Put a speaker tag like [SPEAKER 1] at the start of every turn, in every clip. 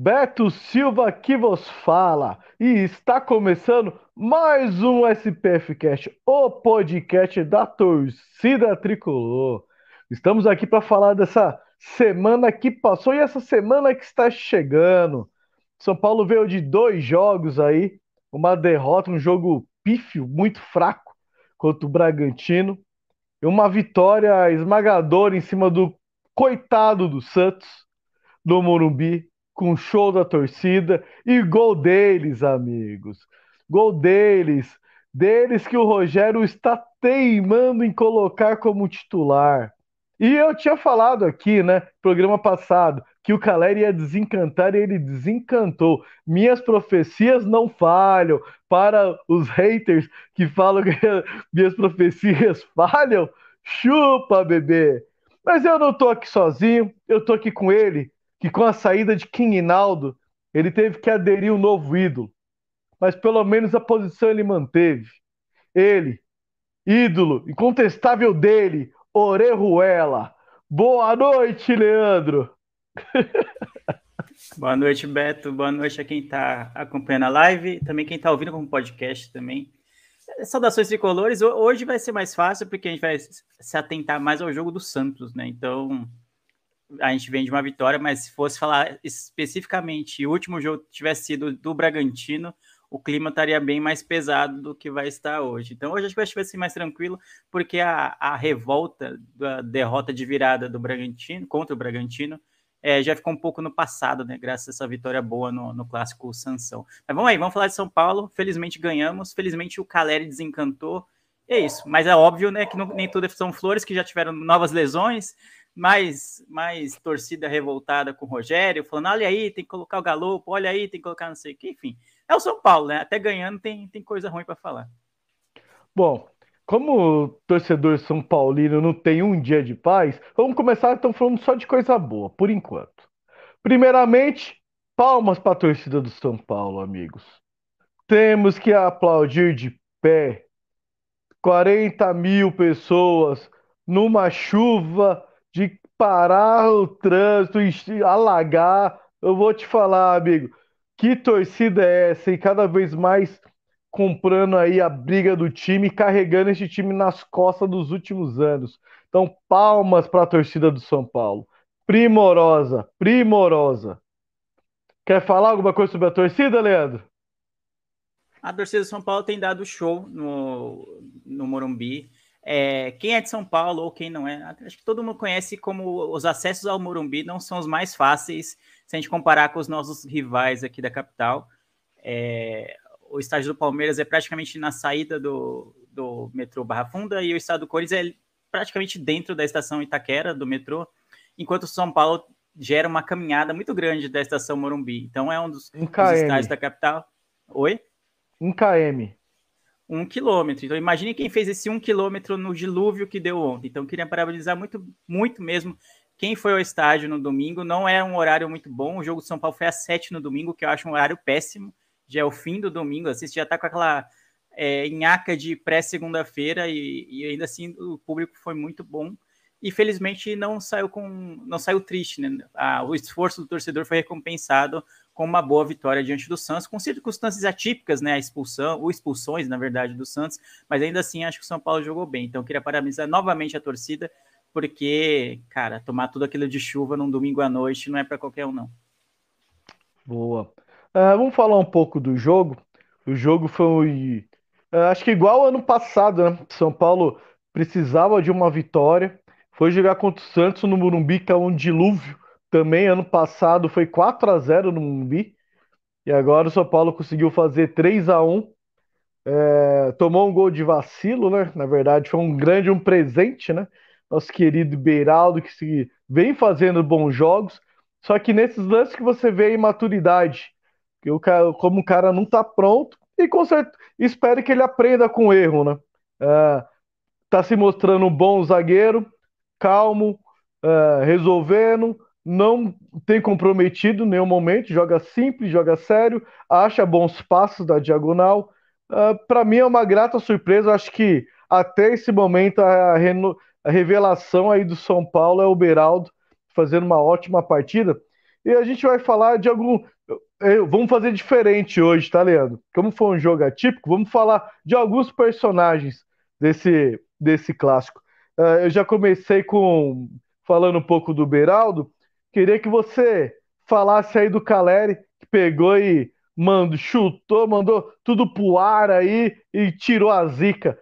[SPEAKER 1] Beto Silva que vos fala e está começando mais um SPF Cast, o podcast da torcida tricolor. Estamos aqui para falar dessa semana que passou e essa semana que está chegando. São Paulo veio de dois jogos aí, uma derrota, um jogo pífio, muito fraco contra o Bragantino, e uma vitória esmagadora em cima do coitado do Santos, do Morumbi, com show da torcida e gol deles, amigos. Gol deles, deles que o Rogério está teimando em colocar como titular. E eu tinha falado aqui, né, programa passado, que o Caleri ia desencantar e ele desencantou. Minhas profecias não falham. Para os haters que falam que minhas profecias falham, chupa, bebê. Mas eu não tô aqui sozinho, eu tô aqui com ele, que com a saída de Quinaldo, ele teve que aderir um novo ídolo. Mas pelo menos a posição ele manteve. Ele, ídolo incontestável dele, Orejuela. Boa noite, Leandro.
[SPEAKER 2] Boa noite, Beto. Boa noite a quem está acompanhando a live, também quem está ouvindo como podcast também. Saudações tricolores. Hoje vai ser mais fácil porque a gente vai se atentar mais ao jogo do Santos, né? Então, a gente vem de uma vitória, mas se fosse falar especificamente, o último jogo tivesse sido do Bragantino, o clima estaria bem mais pesado do que vai estar hoje. Então hoje acho que vai ser mais tranquilo, porque a, a revolta da derrota de virada do Bragantino contra o Bragantino é, já ficou um pouco no passado, né? Graças a essa vitória boa no, no clássico Sansão. Mas vamos aí, vamos falar de São Paulo. Felizmente ganhamos, felizmente o Caleri desencantou. É isso, mas é óbvio, né, que não, nem tudo são flores, que já tiveram novas lesões, mais, mais torcida revoltada com o Rogério, falando: olha aí, tem que colocar o Galopo, olha aí, tem que colocar não sei o que, enfim. É o São Paulo, né? Até ganhando tem, tem coisa ruim para falar.
[SPEAKER 1] Bom, como torcedor São Paulino não tem um dia de paz, vamos começar então falando só de coisa boa, por enquanto. Primeiramente, palmas para a torcida do São Paulo, amigos. Temos que aplaudir de pé 40 mil pessoas numa chuva de parar o trânsito, alagar. Eu vou te falar, amigo, que torcida é essa? E cada vez mais comprando aí a briga do time, carregando esse time nas costas dos últimos anos. Então, palmas para a torcida do São Paulo. Primorosa, primorosa. Quer falar alguma coisa sobre a torcida, Leandro?
[SPEAKER 2] A torcida do São Paulo tem dado show no, no Morumbi. É, quem é de São Paulo ou quem não é, acho que todo mundo conhece como os acessos ao Morumbi não são os mais fáceis se a gente comparar com os nossos rivais aqui da capital. É, o estádio do Palmeiras é praticamente na saída do, do metrô Barra Funda e o estádio do Corinthians é praticamente dentro da estação Itaquera do metrô, enquanto o São Paulo gera uma caminhada muito grande da estação Morumbi. Então é um dos, um dos estádios da capital. Oi?
[SPEAKER 1] Um km
[SPEAKER 2] um quilômetro. Então, imagine quem fez esse um quilômetro no dilúvio que deu ontem. Então, queria parabenizar muito, muito mesmo quem foi ao estádio no domingo. Não é um horário muito bom. O jogo de São Paulo foi às sete no domingo, que eu acho um horário péssimo. Já é o fim do domingo. Assiste já está com aquela é, nhaca de pré-segunda-feira e, e, ainda assim o público foi muito bom. E felizmente não saiu com, não saiu triste, né? Ah, o esforço do torcedor foi recompensado com uma boa vitória diante do Santos, com circunstâncias atípicas, né? A expulsão, ou expulsões, na verdade, do Santos, mas ainda assim acho que o São Paulo jogou bem. Então, queria parabenizar novamente a torcida, porque, cara, tomar tudo aquilo de chuva num domingo à noite não é para qualquer um, não.
[SPEAKER 1] Boa. Uh, vamos falar um pouco do jogo. O jogo foi, uh, acho que igual ano passado, né? São Paulo precisava de uma vitória, foi jogar contra o Santos no Morumbi, que é um dilúvio também ano passado foi 4 a 0 no Mumbi. E agora o São Paulo conseguiu fazer 3 a 1 é, tomou um gol de vacilo, né? Na verdade, foi um grande um presente, né? Nosso querido Beiraldo, que se, vem fazendo bons jogos. Só que nesses lances que você vê a imaturidade que o cara, como o cara não tá pronto, e com certeza, espere que ele aprenda com o erro, né? Uh, tá se mostrando um bom zagueiro, calmo, uh, resolvendo, não tem comprometido nenhum momento, joga simples, joga sério, acha bons passos da diagonal. Uh, Para mim é uma grata surpresa, acho que até esse momento a, a revelação aí do São Paulo é o Beraldo fazendo uma ótima partida. E a gente vai falar de algum. Vamos fazer diferente hoje, tá, Leandro? Como foi um jogo atípico, vamos falar de alguns personagens desse, desse clássico. Uh, eu já comecei com falando um pouco do Beraldo. Queria que você falasse aí do Caleri, que pegou e mandou, chutou, mandou tudo pro ar aí e tirou a zica.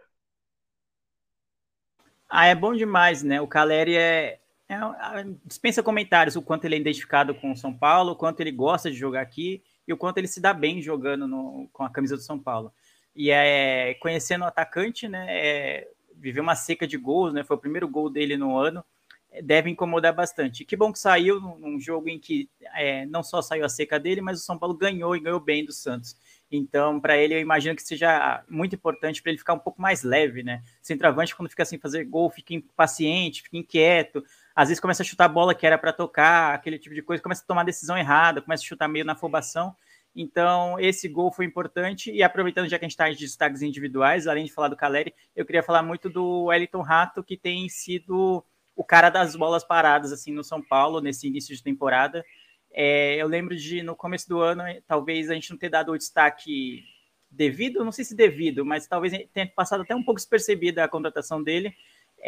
[SPEAKER 2] Ah, é bom demais, né? O Caleri é, é, dispensa comentários o quanto ele é identificado com o São Paulo, o quanto ele gosta de jogar aqui e o quanto ele se dá bem jogando no, com a camisa do São Paulo. E é conhecendo o atacante, né? É, viveu uma seca de gols, né? Foi o primeiro gol dele no ano. Deve incomodar bastante. Que bom que saiu num jogo em que é, não só saiu a seca dele, mas o São Paulo ganhou e ganhou bem do Santos. Então, para ele, eu imagino que seja muito importante para ele ficar um pouco mais leve, né? Centroavante, quando fica sem fazer gol, fica impaciente, fica inquieto. Às vezes começa a chutar a bola que era para tocar, aquele tipo de coisa, começa a tomar decisão errada, começa a chutar meio na afobação. Então, esse gol foi importante. E aproveitando, já que a gente está em destaques individuais, além de falar do Caleri, eu queria falar muito do Wellington Rato, que tem sido o cara das bolas paradas assim no São Paulo nesse início de temporada. É, eu lembro de, no começo do ano, talvez a gente não ter dado o destaque devido, não sei se devido, mas talvez tenha passado até um pouco despercebida a contratação dele.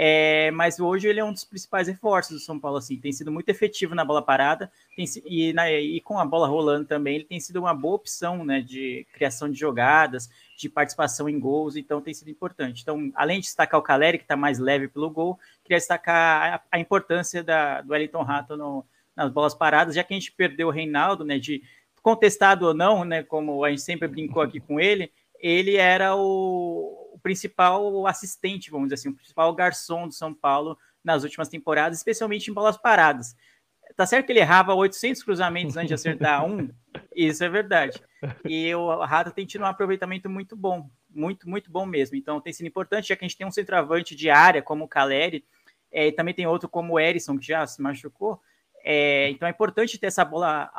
[SPEAKER 2] É, mas hoje ele é um dos principais reforços do São Paulo, assim, tem sido muito efetivo na bola parada tem, e, na, e, com a bola rolando também, ele tem sido uma boa opção né, de criação de jogadas, de participação em gols, então tem sido importante. Então, além de destacar o Caleri, que está mais leve pelo gol, queria destacar a, a importância da, do Wellington Rato no, nas bolas paradas, já que a gente perdeu o Reinaldo, né, de contestado ou não, né, como a gente sempre brincou aqui com ele, ele era o, o principal assistente, vamos dizer assim, o principal garçom do São Paulo nas últimas temporadas, especialmente em bolas paradas. Tá certo que ele errava 800 cruzamentos antes de acertar um, isso é verdade. E o Rato tem tido um aproveitamento muito bom, muito, muito bom mesmo. Então tem sido importante, já que a gente tem um centroavante de área como o Caleri, é, e também tem outro como o Erisson, que já se machucou, é, então é importante ter essa bola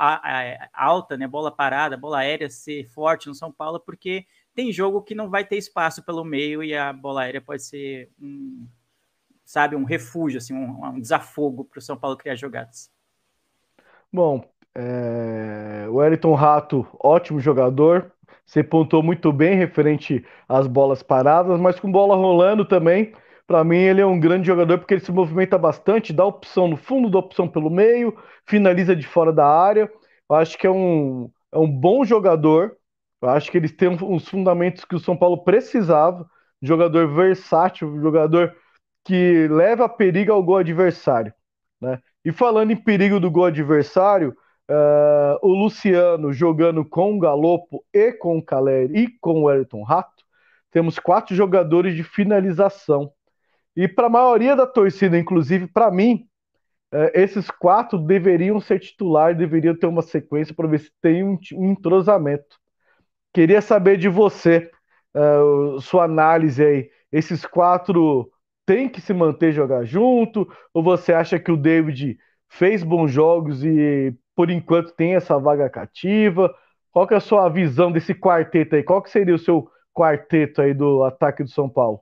[SPEAKER 2] alta, né, bola parada, bola aérea ser forte no São Paulo, porque tem jogo que não vai ter espaço pelo meio e a bola aérea pode ser um, sabe, um refúgio, assim, um, um desafogo para o São Paulo criar jogadas.
[SPEAKER 1] Bom, é... o Wellington Rato, ótimo jogador, você pontou muito bem referente às bolas paradas, mas com bola rolando também para mim, ele é um grande jogador porque ele se movimenta bastante, dá opção no fundo, dá opção pelo meio, finaliza de fora da área. Eu acho que é um, é um bom jogador. Eu acho que eles têm os fundamentos que o São Paulo precisava. Jogador versátil, jogador que leva perigo ao gol adversário. Né? E falando em perigo do gol adversário, uh, o Luciano jogando com o Galopo e com o Caleri e com o Elton Rato, temos quatro jogadores de finalização. E para a maioria da torcida, inclusive para mim, é, esses quatro deveriam ser titular, deveriam ter uma sequência para ver se tem um, um, entrosamento. Queria saber de você, uh, sua análise aí. Esses quatro têm que se manter jogar junto? Ou você acha que o David fez bons jogos e por enquanto tem essa vaga cativa? Qual que é a sua visão desse quarteto aí? Qual que seria o seu quarteto aí do ataque do São Paulo?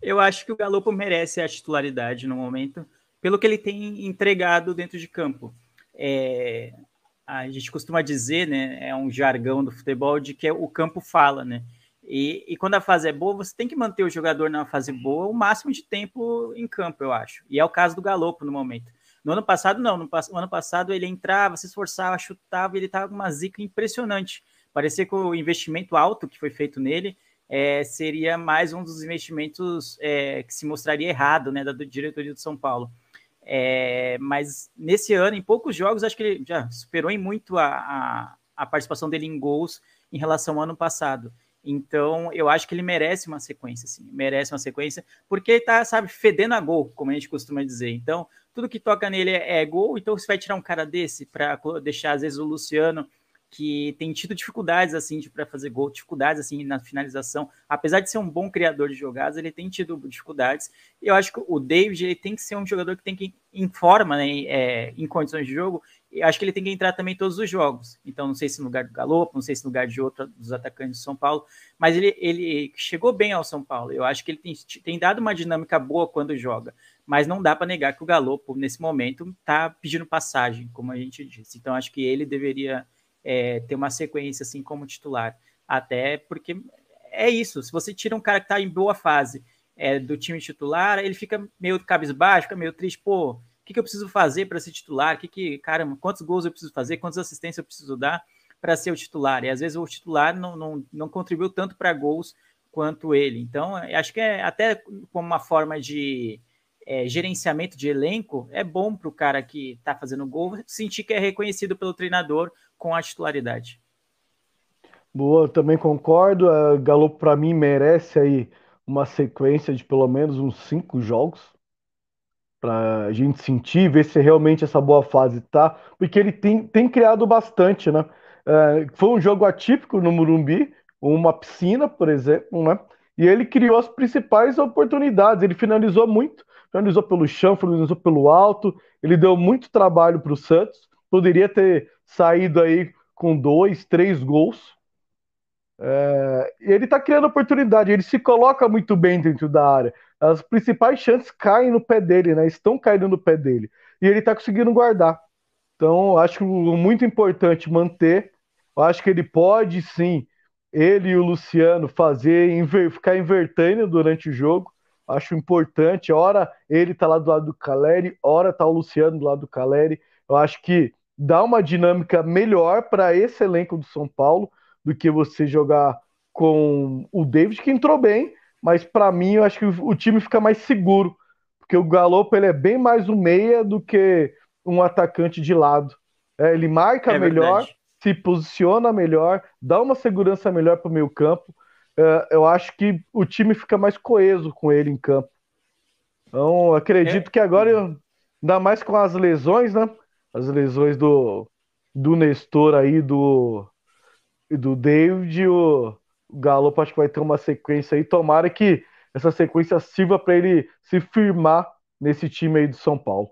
[SPEAKER 2] Eu acho que o Galopo merece a titularidade no momento, pelo que ele tem entregado dentro de campo. É, a gente costuma dizer, né, é um jargão do futebol, de que o campo fala, né? E, e, quando a fase é boa, você tem que manter o jogador na fase boa o máximo de tempo em campo, eu acho. E é o caso do Galopo no momento. No ano passado, não. No, no ano passado, ele entrava, se esforçava, chutava, e ele estava com uma zica impressionante. Parecia que o investimento alto que foi feito nele é, seria mais um dos investimentos é, que se mostraria errado né, da diretoria do São Paulo. É, mas nesse ano, em poucos jogos, acho que ele já superou em muito a, a, a, participação dele em gols em relação ao ano passado. Então, eu acho que ele merece uma sequência, sim, merece uma sequência, porque ele tá, sabe, fedendo a gol, como a gente costuma dizer. Então, tudo que toca nele é, é gol, então você vai tirar um cara desse para deixar, às vezes, o Luciano que tem tido dificuldades assim para fazer gol, dificuldades assim na finalização. Apesar de ser um bom criador de jogadas, ele tem tido dificuldades. E eu acho que o David ele tem que ser um jogador que tem que em forma, né, é, em condições de jogo. E acho que ele tem que entrar também em todos os jogos. Então não sei se no lugar do Galo, não sei se no lugar de outro dos atacantes do São Paulo, mas ele, ele chegou bem ao São Paulo. Eu acho que ele tem, tem dado uma dinâmica boa quando joga mas não dá para negar que o Galo, nesse momento, está pedindo passagem, como a gente disse. Então, acho que ele deveria é, ter uma sequência assim como titular. Até porque é isso. Se você tira um cara que está em boa fase é, do time titular, ele fica meio cabisbaixo, fica meio triste. Pô, o que, que eu preciso fazer para ser titular? Que que, caramba, quantos gols eu preciso fazer? Quantas assistências eu preciso dar para ser o titular? E às vezes o titular não, não, não contribuiu tanto para gols quanto ele. Então, acho que é até como uma forma de é, gerenciamento de elenco, é bom para o cara que está fazendo gol sentir que é reconhecido pelo treinador com a titularidade.
[SPEAKER 1] Boa, também concordo. A Galo, para mim, merece aí uma sequência de pelo menos uns cinco jogos para a gente sentir, ver se realmente essa boa fase tá, porque ele tem, tem criado bastante, né? É, foi um jogo atípico no Murumbi, uma piscina, por exemplo, né? E ele criou as principais oportunidades. Ele finalizou muito, finalizou pelo chão, finalizou pelo alto. Ele deu muito trabalho para o Santos. Poderia ter saído aí com dois, três gols. É, ele está criando oportunidade, ele se coloca muito bem dentro da área. As principais chances caem no pé dele, né? Estão caindo no pé dele. E ele está conseguindo guardar. Então, acho muito importante manter. Eu acho que ele pode sim, ele e o Luciano, fazer, inver, ficar invertendo durante o jogo. Acho importante. Ora ele tá lá do lado do Caleri, ora tá o Luciano do lado do Caleri. Eu acho que dá uma dinâmica melhor para esse elenco do São Paulo do que você jogar com o David, que entrou bem, mas para mim eu acho que o time fica mais seguro, porque o Galopo ele é bem mais um meia do que um atacante de lado. É, ele marca é melhor, se posiciona melhor, dá uma segurança melhor para o meio campo. É, eu acho que o time fica mais coeso com ele em campo. Então, acredito é. que agora, ainda mais com as lesões, né? As lesões do, do Nestor aí, do, do David, o, Galo acho que vai ter uma sequência aí. Tomara que essa sequência sirva para ele se firmar nesse time aí do São Paulo.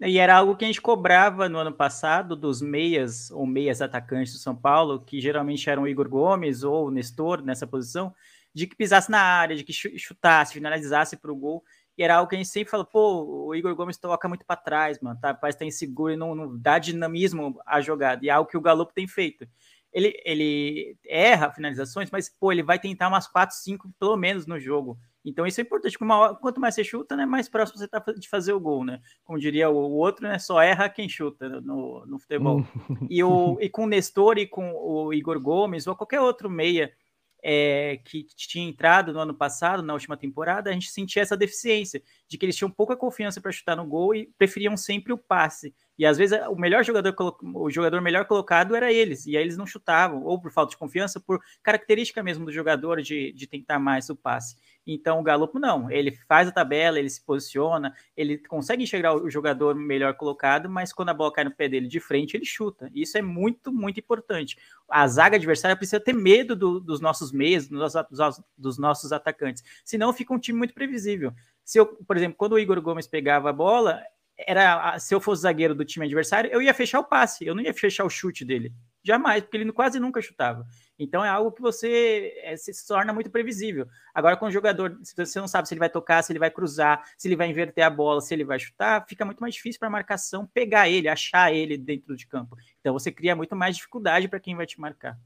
[SPEAKER 2] E era algo que a gente cobrava no ano passado dos meias ou meias atacantes do São Paulo, que geralmente eram Igor Gomes ou Nestor nessa posição, de que pisasse na área, de que chutasse, finalizasse para o gol. E era algo que a gente sempre falou, pô, o Igor Gomes toca muito para trás, mano, tá? Parece que tá inseguro e não, não dá dinamismo à jogada. E é algo que o Galo tem feito. Ele, ele erra finalizações, mas, pô, ele vai tentar umas 4, 5 pelo menos no jogo. Então isso é importante. Hora, quanto mais você chuta, né, mais próximo você está de fazer o gol, né? Como diria o, o outro, né? Só erra quem chuta no, no futebol. e, o, e com o Nestor e com o Igor Gomes, ou qualquer outro meia é, que tinha entrado no ano passado, na última temporada, a gente sentia essa deficiência de que eles tinham pouca confiança para chutar no gol e preferiam sempre o passe. E às vezes o melhor jogador, o jogador melhor colocado era eles, e aí eles não chutavam, ou por falta de confiança, por característica mesmo do jogador de, de tentar mais o passe. Então o Galopo não, ele faz a tabela, ele se posiciona, ele consegue enxergar o jogador melhor colocado, mas quando a bola cai no pé dele de frente, ele chuta. Isso é muito, muito importante. A zaga adversária precisa ter medo do, dos nossos meios, dos, dos, dos nossos atacantes, senão fica um time muito previsível. Se eu, por exemplo, quando o Igor Gomes pegava a bola, era se eu fosse zagueiro do time adversário, eu ia fechar o passe, eu não ia fechar o chute dele. Jamais, porque ele quase nunca chutava. Então é algo que você é, se torna muito previsível. Agora, com o jogador, se você não sabe se ele vai tocar, se ele vai cruzar, se ele vai inverter a bola, se ele vai chutar, fica muito mais difícil para a marcação pegar ele, achar ele dentro de campo. Então você cria muito mais dificuldade para quem vai te marcar.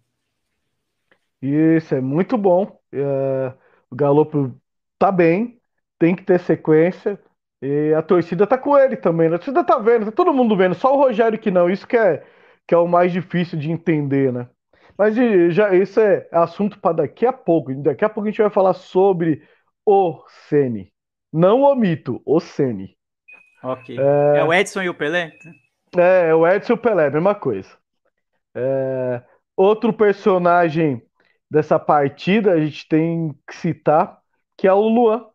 [SPEAKER 1] Isso é muito bom. É, o Galo tá bem, tem que ter sequência. E a torcida tá com ele também. Né? A torcida tá vendo, tá todo mundo vendo, só o Rogério que não. Isso que é, que é o mais difícil de entender, né? Mas já isso é assunto para daqui a pouco. Daqui a pouco a gente vai falar sobre o Sene. Não o mito, o Sene.
[SPEAKER 2] Ok. É... é... o Edson e o Pelé?
[SPEAKER 1] É, é o Edson e o Pelé, mesma coisa. É... Outro personagem dessa partida a gente tem que citar, que é o Luan.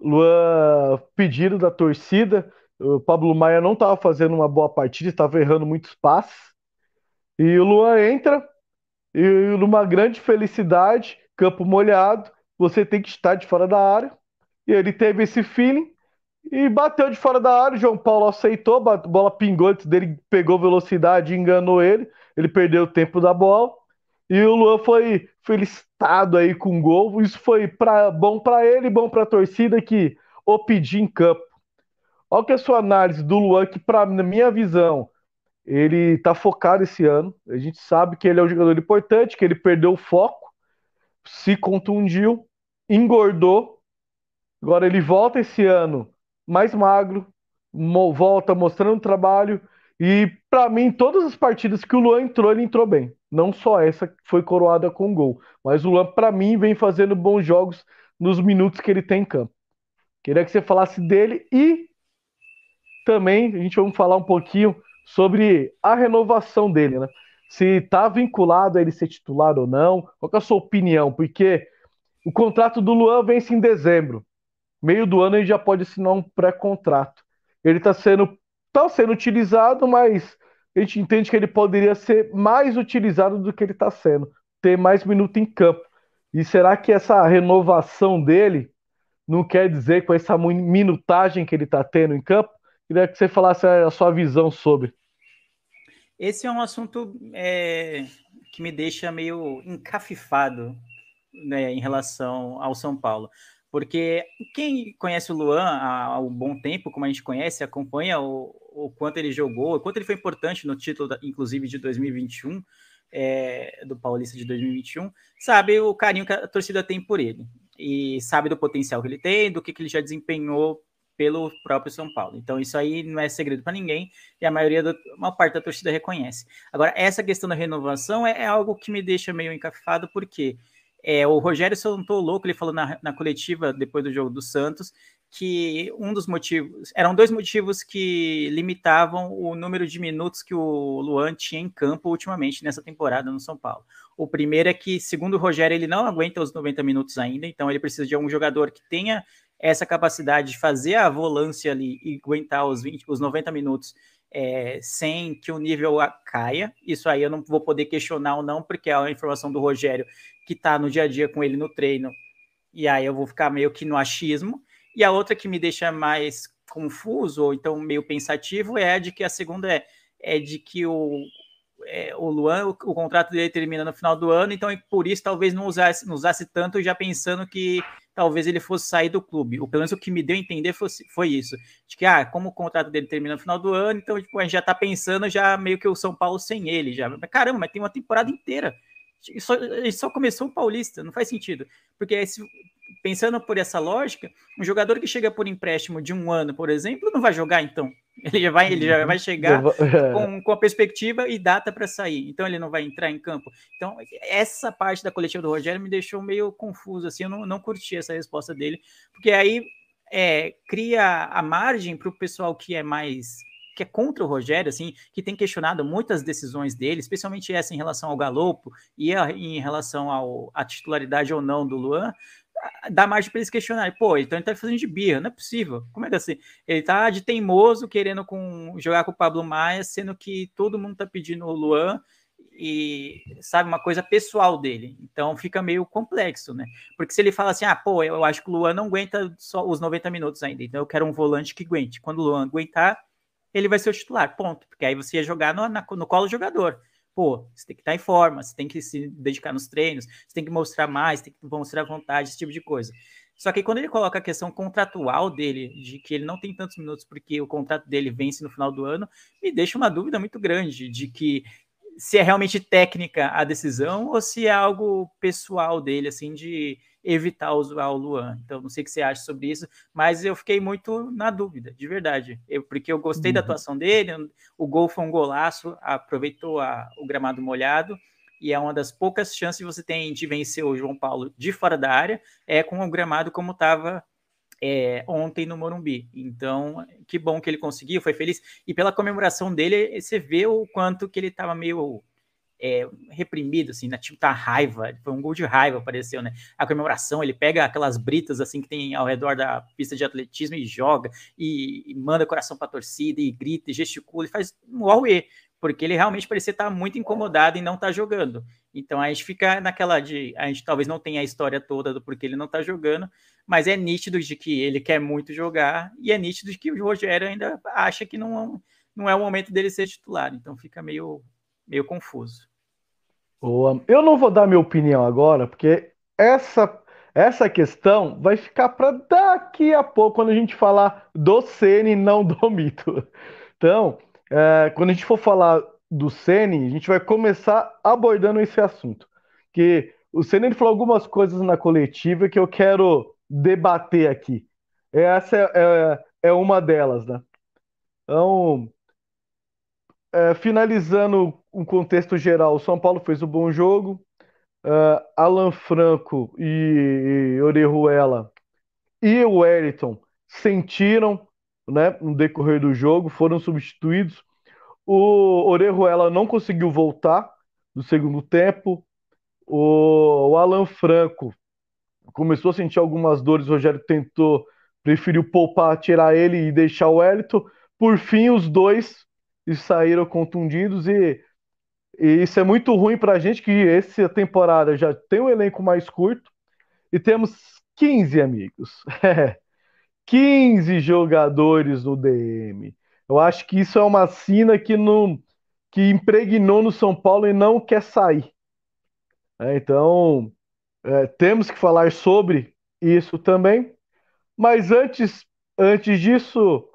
[SPEAKER 1] Luan, pedido da torcida. O Pablo Maia não estava fazendo uma boa partida, estava errando muitos passes. E o Luan entra e numa grande felicidade, campo molhado, você tem que estar de fora da área. E ele teve esse feeling e bateu de fora da área. O João Paulo aceitou, a bola pingou antes dele, pegou velocidade enganou ele. Ele perdeu o tempo da bola. E o Luan foi felicitado aí com gol. Isso foi pra, bom para ele, bom para a torcida que o pediu em campo. Olha que é a sua análise do Luan, que, pra, na minha visão, ele está focado esse ano. A gente sabe que ele é um jogador importante, que ele perdeu o foco, se contundiu, engordou. Agora ele volta esse ano mais magro, volta mostrando trabalho. E para mim, todas as partidas que o Luan entrou, ele entrou bem. Não só essa que foi coroada com gol, mas o Luan, para mim, vem fazendo bons jogos nos minutos que ele tem em campo. Queria que você falasse dele e também a gente vai falar um pouquinho sobre a renovação dele, né? Se está vinculado a ele ser titular ou não. Qual é a sua opinião? Porque o contrato do Luan vence em dezembro. Meio do ano ele já pode assinar um pré-contrato. Ele está sendo, tá sendo utilizado, mas a gente entende que ele poderia ser mais utilizado do que ele está sendo, ter mais minuto em campo. E será que essa renovação dele não quer dizer com essa minutagem que ele está tendo em campo? Queria que você falasse a sua visão sobre.
[SPEAKER 2] Esse é um assunto é, que me deixa meio encafifado né, em relação ao São Paulo. Porque quem conhece o Luan há um bom tempo, como a gente conhece, acompanha o, o quanto ele jogou, o quanto ele foi importante no título, inclusive, de 2021, é, do Paulista de 2021, sabe o carinho que a torcida tem por ele. E sabe do potencial que ele tem, do que, que ele já desempenhou pelo próprio São Paulo. Então, isso aí não é segredo para ninguém e a maioria, da, uma parte da torcida reconhece. Agora, essa questão da renovação é, é algo que me deixa meio encafado, porque é, o Rogério soltou louco, ele falou na, na coletiva depois do jogo do Santos que um dos motivos eram dois motivos que limitavam o número de minutos que o Luan tinha em campo ultimamente nessa temporada no São Paulo. O primeiro é que, segundo o Rogério, ele não aguenta os 90 minutos ainda, então ele precisa de um jogador que tenha essa capacidade de fazer a volância ali e aguentar os, 20, os 90 minutos é, sem que o nível caia. Isso aí eu não vou poder questionar ou não, porque é a informação do Rogério que está no dia a dia com ele no treino. E aí eu vou ficar meio que no achismo. E a outra que me deixa mais confuso, ou então meio pensativo, é a de que a segunda é, é de que o, é, o Luan, o, o, contrato dele termina no final do ano, então por isso talvez não usasse, não usasse tanto, já pensando que talvez ele fosse sair do clube. Ou pelo menos o que me deu a entender foi, foi isso. De que, ah, como o contrato dele termina no final do ano, então tipo, a gente já tá pensando já meio que o São Paulo sem ele. já. Caramba, mas tem uma temporada inteira. Só, só começou o Paulista, não faz sentido. Porque esse, pensando por essa lógica, um jogador que chega por empréstimo de um ano, por exemplo, não vai jogar então. Ele já vai, ele já vai chegar é. com, com a perspectiva e data para sair. Então ele não vai entrar em campo. Então, essa parte da coletiva do Rogério me deixou meio confuso. Assim, eu não, não curti essa resposta dele, porque aí é, cria a margem para o pessoal que é mais que é contra o Rogério, assim, que tem questionado muitas decisões dele, especialmente essa em relação ao Galopo e a, em relação ao, à titularidade ou não do Luan, dá margem para eles questionarem. Pô, então ele tá fazendo de birra, não é possível. Como é que é assim? Ele tá de teimoso querendo com, jogar com o Pablo Maia, sendo que todo mundo tá pedindo o Luan e sabe uma coisa pessoal dele. Então fica meio complexo, né? Porque se ele fala assim: "Ah, pô, eu acho que o Luan não aguenta só os 90 minutos ainda, então eu quero um volante que aguente". Quando o Luan aguentar, ele vai ser o titular, ponto. Porque aí você ia jogar no, na, no colo do jogador pô, você tem que estar em forma, você tem que se dedicar nos treinos, você tem que mostrar mais, tem que mostrar vontade, esse tipo de coisa. Só que quando ele coloca a questão contratual dele, de que ele não tem tantos minutos porque o contrato dele vence no final do ano, me deixa uma dúvida muito grande de que se é realmente técnica a decisão ou se é algo pessoal dele, assim, de evitar usar o Luan. Então, não sei o que você acha sobre isso, mas eu fiquei muito na dúvida, de verdade. Eu, porque eu gostei uhum. da atuação dele, o gol foi um golaço, aproveitou a, o gramado molhado, e é uma das poucas chances que você tem de vencer o João Paulo de fora da área, é com o gramado como estava é, ontem no Morumbi. Então, que bom que ele conseguiu, foi feliz. E pela comemoração dele, você vê o quanto que ele estava meio é, reprimido, assim, né? Tipo, tá raiva, foi um gol de raiva, apareceu, né? A comemoração, ele pega aquelas britas, assim, que tem ao redor da pista de atletismo e joga, e, e manda coração pra torcida, e grita, e gesticula, e faz um auê, porque ele realmente parecia estar muito incomodado e não tá jogando. Então a gente fica naquela de. A gente talvez não tenha a história toda do porquê ele não está jogando, mas é nítido de que ele quer muito jogar e é nítido de que o Rogério ainda acha que não, não é o momento dele ser titular. Então fica meio, meio confuso.
[SPEAKER 1] Eu não vou dar minha opinião agora, porque essa essa questão vai ficar para daqui a pouco, quando a gente falar do Ceni e não do mito. Então, é, quando a gente for falar do Ceni, a gente vai começar abordando esse assunto. Que o Ceni falou algumas coisas na coletiva que eu quero debater aqui. Essa é, é, é uma delas, né? Então, é, finalizando um contexto geral, o São Paulo fez um bom jogo, uh, Alan Franco e, Orejuela e o Wellington sentiram né, no decorrer do jogo, foram substituídos. O Orejuela não conseguiu voltar no segundo tempo. O, o Alan Franco começou a sentir algumas dores. O Rogério tentou, preferiu poupar, tirar ele e deixar o Wellington. Por fim, os dois saíram contundidos e e isso é muito ruim para a gente, que essa temporada já tem um elenco mais curto e temos 15 amigos. 15 jogadores no DM. Eu acho que isso é uma sina que, não, que impregnou no São Paulo e não quer sair. É, então, é, temos que falar sobre isso também. Mas antes, antes disso,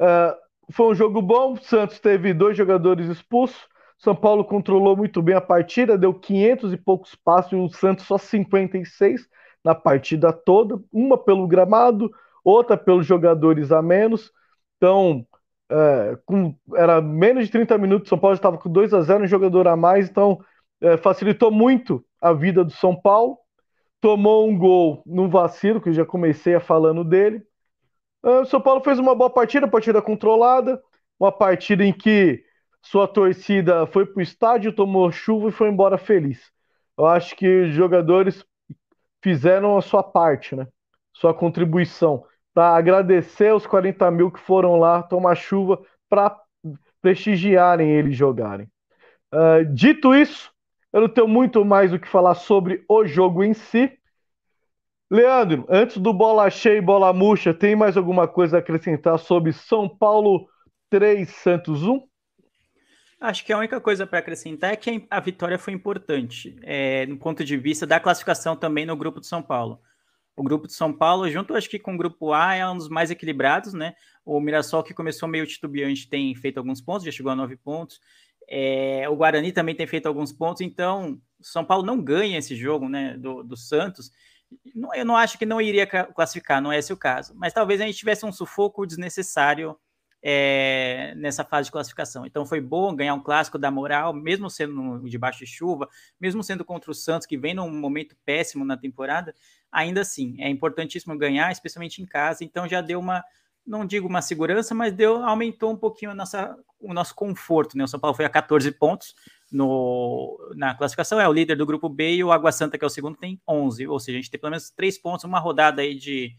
[SPEAKER 1] é, foi um jogo bom. O Santos teve dois jogadores expulsos. São Paulo controlou muito bem a partida, deu 500 e poucos passos e o Santos só 56 na partida toda, uma pelo gramado, outra pelos jogadores a menos. Então, é, com, era menos de 30 minutos, São Paulo estava com 2 a 0 um jogador a mais, então é, facilitou muito a vida do São Paulo. Tomou um gol num vacilo, que eu já comecei a falando dele. É, o São Paulo fez uma boa partida, partida controlada, uma partida em que sua torcida foi para o estádio, tomou chuva e foi embora feliz. Eu acho que os jogadores fizeram a sua parte, né? Sua contribuição para agradecer os 40 mil que foram lá tomar chuva para prestigiarem eles jogarem. Uh, dito isso, eu não tenho muito mais o que falar sobre o jogo em si. Leandro, antes do bola cheia e bola murcha, tem mais alguma coisa a acrescentar sobre São Paulo 3 Santos 1?
[SPEAKER 2] Acho que a única coisa para acrescentar é que a vitória foi importante, é, no ponto de vista da classificação também no grupo de São Paulo. O grupo de São Paulo, junto acho que com o grupo A, é um dos mais equilibrados, né? O Mirassol, que começou meio titubeante, tem feito alguns pontos, já chegou a nove pontos. É, o Guarani também tem feito alguns pontos, então São Paulo não ganha esse jogo, né? Do, do Santos. Eu não acho que não iria classificar, não é esse o caso. Mas talvez a gente tivesse um sufoco desnecessário é, nessa fase de classificação. Então foi bom ganhar um clássico da moral, mesmo sendo debaixo de chuva, mesmo sendo contra o Santos, que vem num momento péssimo na temporada, ainda assim é importantíssimo ganhar, especialmente em casa. Então já deu uma, não digo uma segurança, mas deu, aumentou um pouquinho nossa, o nosso conforto. Né? O São Paulo foi a 14 pontos no, na classificação, é o líder do grupo B e o Água Santa, que é o segundo, tem 11. Ou seja, a gente tem pelo menos três pontos, uma rodada aí de,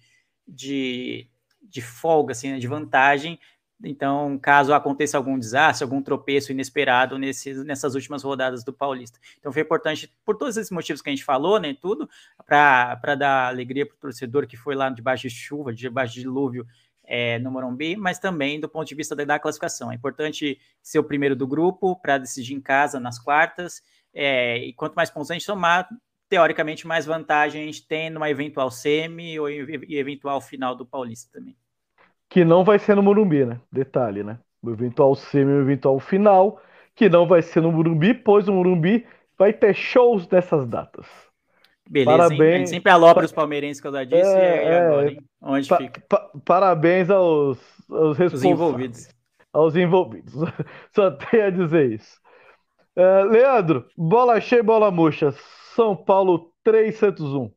[SPEAKER 2] de, de folga, assim, né? de vantagem então, caso aconteça algum desastre, algum tropeço inesperado nesses, nessas últimas rodadas do Paulista. Então, foi importante, por todos esses motivos que a gente falou, né, tudo, para dar alegria para o torcedor que foi lá debaixo de chuva, debaixo de dilúvio é, no Morumbi, mas também do ponto de vista da, da classificação. É importante ser o primeiro do grupo para decidir em casa nas quartas, é, e quanto mais pontos a gente somar, teoricamente, mais vantagem a gente tem numa eventual semi ou eventual final do Paulista também
[SPEAKER 1] que não vai ser no Morumbi, né? Detalhe, né? O eventual semi, o eventual final, que não vai ser no Morumbi, pois o Morumbi vai ter shows dessas datas.
[SPEAKER 2] Beleza, parabéns. Sempre alopra os palmeirenses causa disso, é, e agora, é, hein? Onde pa fica?
[SPEAKER 1] Pa parabéns aos, aos responsáveis. envolvidos. Aos envolvidos. Só tenho a dizer isso. Uh, Leandro, bola cheia, bola murcha. São Paulo 3, Santos 1.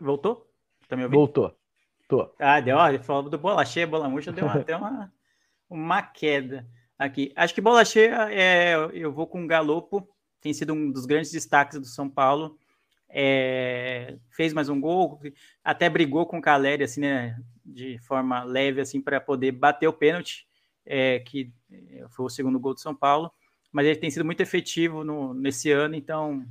[SPEAKER 2] Voltou? Tá me ouvindo?
[SPEAKER 1] Voltou. Tô.
[SPEAKER 2] Ah, deu, ó, falou do bola cheia, bola murcha, deu até uma, uma queda aqui. Acho que bola cheia, é, eu vou com o Galopo, tem sido um dos grandes destaques do São Paulo. é, fez mais um gol, até brigou com o Caleri, assim, né, de forma leve, assim, para poder bater o pênalti, é, que foi o segundo gol do São Paulo, mas ele tem sido muito efetivo no, nesse ano, então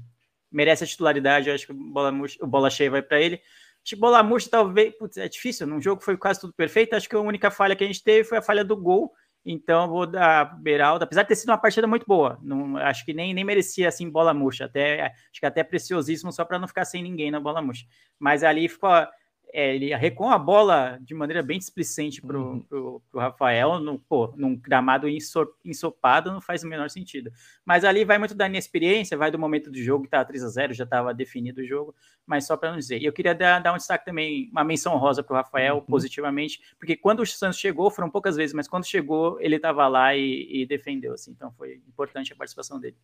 [SPEAKER 2] merece a titularidade, eu acho que o bola, o bola cheia vai para ele. Que bola murcha talvez, putz, é difícil, num jogo foi quase tudo perfeito, acho que a única falha que a gente teve foi a falha do gol, então vou dar Beraldo, apesar de ter sido uma partida muito boa, não, acho que nem, nem merecia assim bola murcha, até acho que até preciosíssimo só para não ficar sem ninguém na bola murcha. Mas ali ficou é, ele arrecou a bola de maneira bem displicente para o uhum. Rafael, no, pô, num gramado ensopado, não faz o menor sentido. Mas ali vai muito da minha experiência, vai do momento do jogo, que estava 3 a 0 já estava definido o jogo, mas só para não dizer. E eu queria dar, dar, um destaque também, uma menção rosa para o Rafael, uhum. positivamente, porque quando o Santos chegou, foram poucas vezes, mas quando chegou, ele estava lá e, e defendeu, assim, então foi importante a participação dele.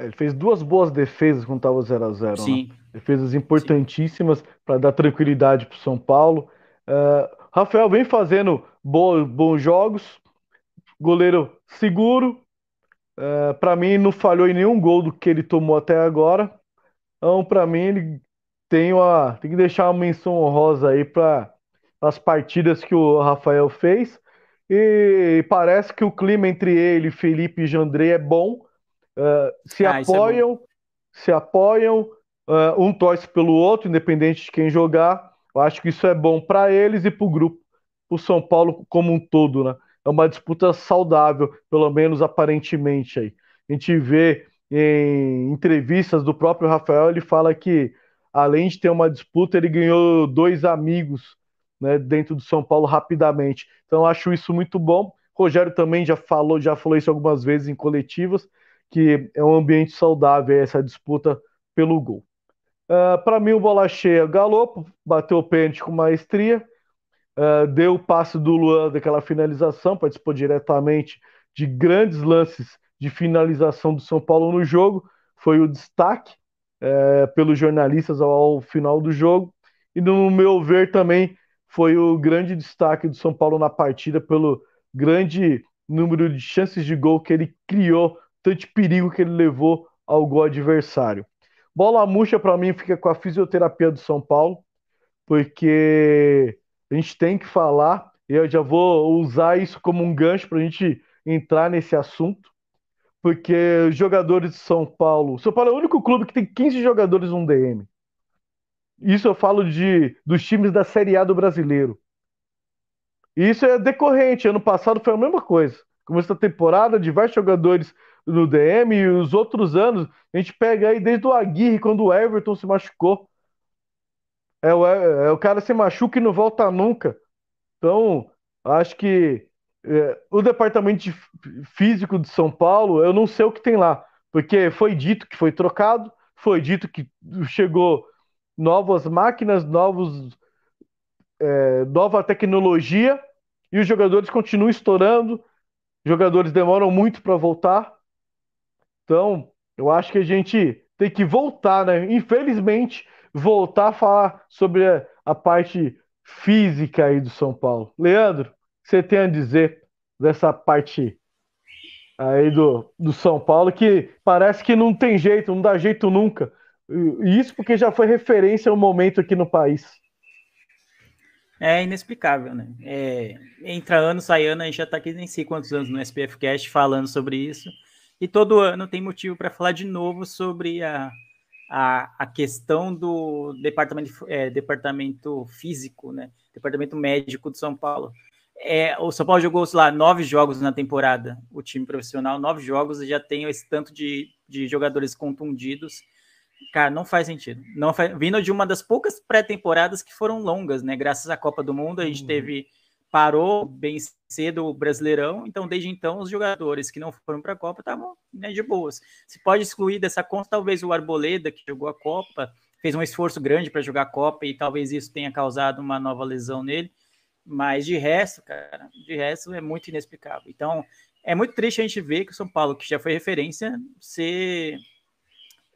[SPEAKER 1] Ele fez duas boas defesas quando estava 0 a 0 Sim. Né? Defesas importantíssimas para dar tranquilidade para o São Paulo. Uh, Rafael vem fazendo bo bons jogos, goleiro seguro. Uh, para mim, não falhou em nenhum gol do que ele tomou até agora. Então, para mim, ele tem, uma, tem que deixar uma menção honrosa aí para as partidas que o Rafael fez. E parece que o clima entre ele, Felipe e Jandrei é bom uh, se ah, é apoiam, é se apoiam, uh, um torce pelo outro, independente de quem jogar. Eu acho que isso é bom para eles e para o grupo, para o São Paulo como um todo, né? É uma disputa saudável, pelo menos aparentemente aí. A gente vê em entrevistas do próprio Rafael, ele fala que além de ter uma disputa, ele ganhou dois amigos né, dentro do São Paulo rapidamente. Então, eu acho isso muito bom. Rogério também já falou, já falou isso algumas vezes em coletivas que é um ambiente saudável essa disputa pelo gol. Uh, ah, Para mim, o bola cheia, Galopo bateu o pênalti com maestria, uh, deu o passe do Luan daquela finalização, participou diretamente de grandes lances de finalização do São Paulo no jogo, foi o destaque uh, pelos jornalistas ao, ao final do jogo, e no meu ver também foi o grande destaque do São Paulo na partida pelo grande número de chances de gol que ele criou tanto perigo que ele levou ao gol adversário. Bola murcha para mim fica com a fisioterapia do São Paulo, porque a gente tem que falar, e eu já vou usar isso como um gancho para a gente entrar nesse assunto, porque os jogadores de São Paulo. São Paulo é o único clube que tem 15 jogadores no DM. Isso eu falo de dos times da Série A do brasileiro. Isso é decorrente. Ano passado foi a mesma coisa. Começo da temporada, diversos jogadores no DM e os outros anos, a gente pega aí desde o Aguirre, quando o Everton se machucou. É o, é, o cara se machuca e não volta nunca. Então, acho que é, o departamento de físico de São Paulo, eu não sei o que tem lá, porque foi dito que foi trocado, foi dito que chegou novas máquinas, novos, é, nova tecnologia, e os jogadores continuam estourando, jogadores demoram muito para voltar. Então, eu acho que a gente tem que voltar, né? Infelizmente, voltar a falar sobre a, a parte física aí do São Paulo. Leandro, o que você tem a dizer dessa parte aí do, do São Paulo que parece que não tem jeito, não dá jeito nunca. Isso porque já foi referência ao momento aqui no país.
[SPEAKER 2] É inexplicável, né? É, entra ano, sai ano, a gente já tá aqui nem sei quantos anos no SPF Cast falando sobre isso. E todo ano tem motivo para falar de novo sobre a, a, a questão do departamento, é, departamento físico, né? Departamento médico de São Paulo. É, o São Paulo jogou lá nove jogos na temporada, o time profissional, nove jogos e já tem esse tanto de, de jogadores contundidos. Cara, não faz sentido. Não faz, vindo de uma das poucas pré-temporadas que foram longas, né? Graças à Copa do Mundo, a gente uhum. teve parou bem cedo o Brasileirão, então desde então os jogadores que não foram para a Copa estavam né, de boas. Se pode excluir dessa conta talvez o Arboleda, que jogou a Copa, fez um esforço grande para jogar a Copa e talvez isso tenha causado uma nova lesão nele, mas de resto, cara, de resto é muito inexplicável. Então é muito triste a gente ver que o São Paulo, que já foi referência, ser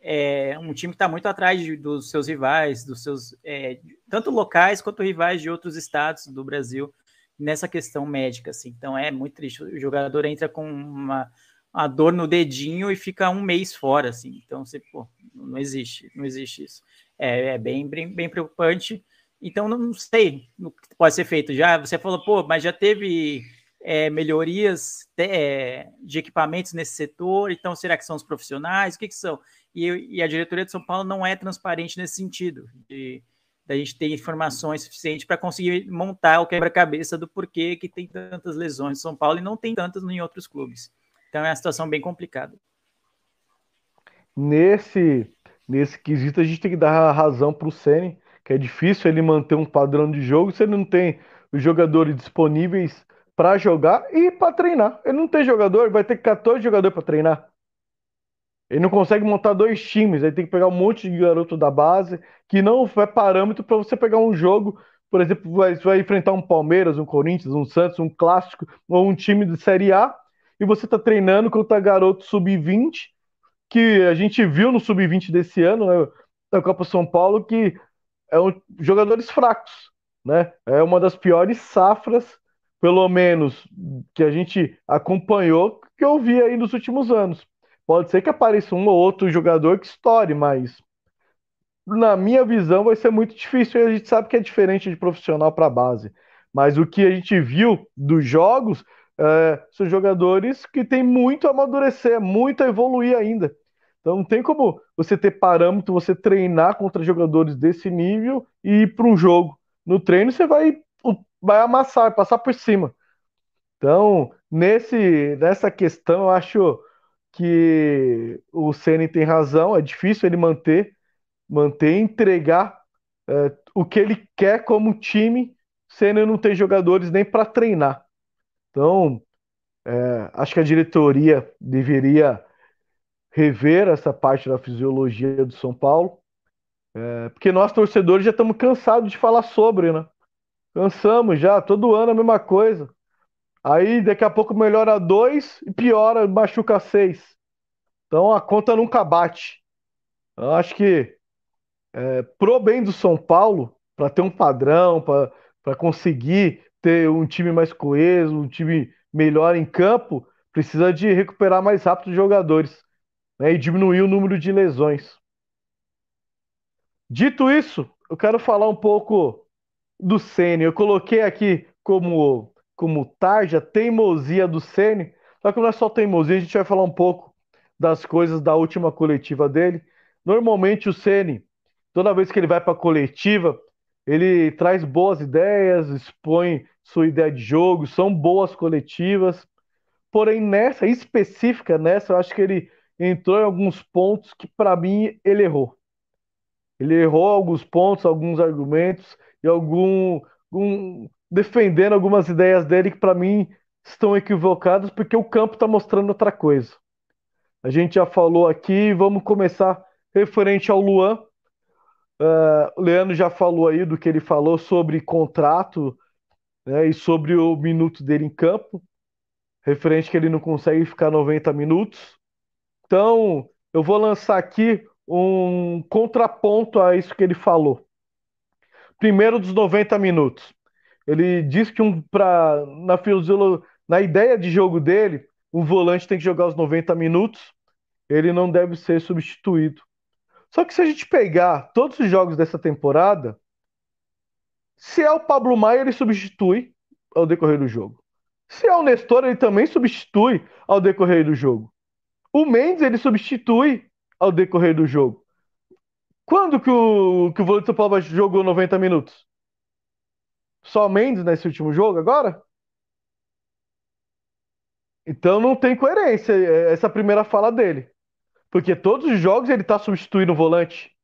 [SPEAKER 2] é, um time que está muito atrás de, dos seus rivais, dos seus é, tanto locais quanto rivais de outros estados do Brasil nessa questão médica, assim. Então é muito triste. O jogador entra com uma, uma dor no dedinho e fica um mês fora, assim. Então você, pô, não existe, não existe isso. é, é bem, bem, bem preocupante. Então, não sei o que pode ser feito. Já você falou, pô, mas já teve é, melhorias de, é, de, equipamentos nesse setor, então será que são os profissionais? O que, que são? E, e, a diretoria de São Paulo não é transparente nesse sentido, de da gente ter informações suficientes para conseguir montar o quebra-cabeça do porquê que tem tantas lesões em São Paulo e não tem tantas em outros clubes. Então é uma situação bem complicada.
[SPEAKER 1] Nesse, nesse quesito, a gente tem que dar razão para o Ceni, que é difícil ele manter um padrão de jogo se ele não tem os jogadores disponíveis para jogar e para treinar. Ele não tem jogador, vai ter 14 jogadores para treinar. Ele não consegue montar dois times, aí tem que pegar um monte de garoto da base, que não é parâmetro para você pegar um jogo, por exemplo, vai, vai enfrentar um Palmeiras, um Corinthians, um Santos, um clássico, ou um time de Série A, e você está treinando contra garoto sub-20, que a gente viu no sub-20 desse ano, né, da Copa São Paulo, que é um, jogadores fracos, né? É uma das piores safras, pelo menos que a gente acompanhou, que eu vi aí nos últimos anos. Pode ser que apareça um ou outro jogador que estoure, mas na minha visão vai ser muito difícil. E a gente sabe que é diferente de profissional para base. Mas o que a gente viu dos jogos é, são jogadores que têm muito a amadurecer, muito a evoluir ainda. Então não tem como você ter parâmetro, você treinar contra jogadores desse nível e ir para um jogo. No treino você vai, vai amassar, vai passar por cima. Então, nesse, nessa questão, eu acho que o Ceni tem razão, é difícil ele manter, manter, entregar é, o que ele quer como time, Ceni não tem jogadores nem para treinar. Então, é, acho que a diretoria deveria rever essa parte da fisiologia do São Paulo, é, porque nós torcedores já estamos cansados de falar sobre, né? Cansamos já, todo ano a mesma coisa. Aí daqui a pouco melhora dois e piora, machuca seis. Então a conta nunca bate. Eu acho que é, pro bem do São Paulo, para ter um padrão, para conseguir ter um time mais coeso, um time melhor em campo, precisa de recuperar mais rápido os jogadores né, e diminuir o número de lesões. Dito isso, eu quero falar um pouco do Ceni. Eu coloquei aqui como como tarja teimosia do Ceni, só que não é só teimosia, a gente vai falar um pouco das coisas da última coletiva dele. Normalmente o Ceni, toda vez que ele vai para a coletiva, ele traz boas ideias, expõe sua ideia de jogo, são boas coletivas. Porém, nessa específica, nessa, eu acho que ele entrou em alguns pontos que, para mim, ele errou. Ele errou alguns pontos, alguns argumentos e algum, algum defendendo algumas ideias dele que, para mim, estão equivocadas porque o campo está mostrando outra coisa. A gente já falou aqui, vamos começar referente ao Luan. Uh, o Leandro já falou aí do que ele falou sobre contrato né, e sobre o minuto dele em campo, referente que ele não consegue ficar 90 minutos. Então, eu vou lançar aqui um contraponto a isso que ele falou. Primeiro dos 90 minutos. Ele diz que um, pra, na, na ideia de jogo dele, um volante tem que jogar os 90 minutos, ele não deve ser substituído. Só que se a gente pegar todos os jogos dessa temporada, se é o Pablo Maia, ele substitui ao decorrer do jogo. Se é o Nestor, ele também substitui ao decorrer do jogo. O Mendes, ele substitui ao decorrer do jogo. Quando que o, que o volante São Paulo jogou 90 minutos? Só Mendes nesse último jogo agora? Então não tem coerência é, essa primeira fala dele. Porque todos os jogos ele tá substituindo o volante.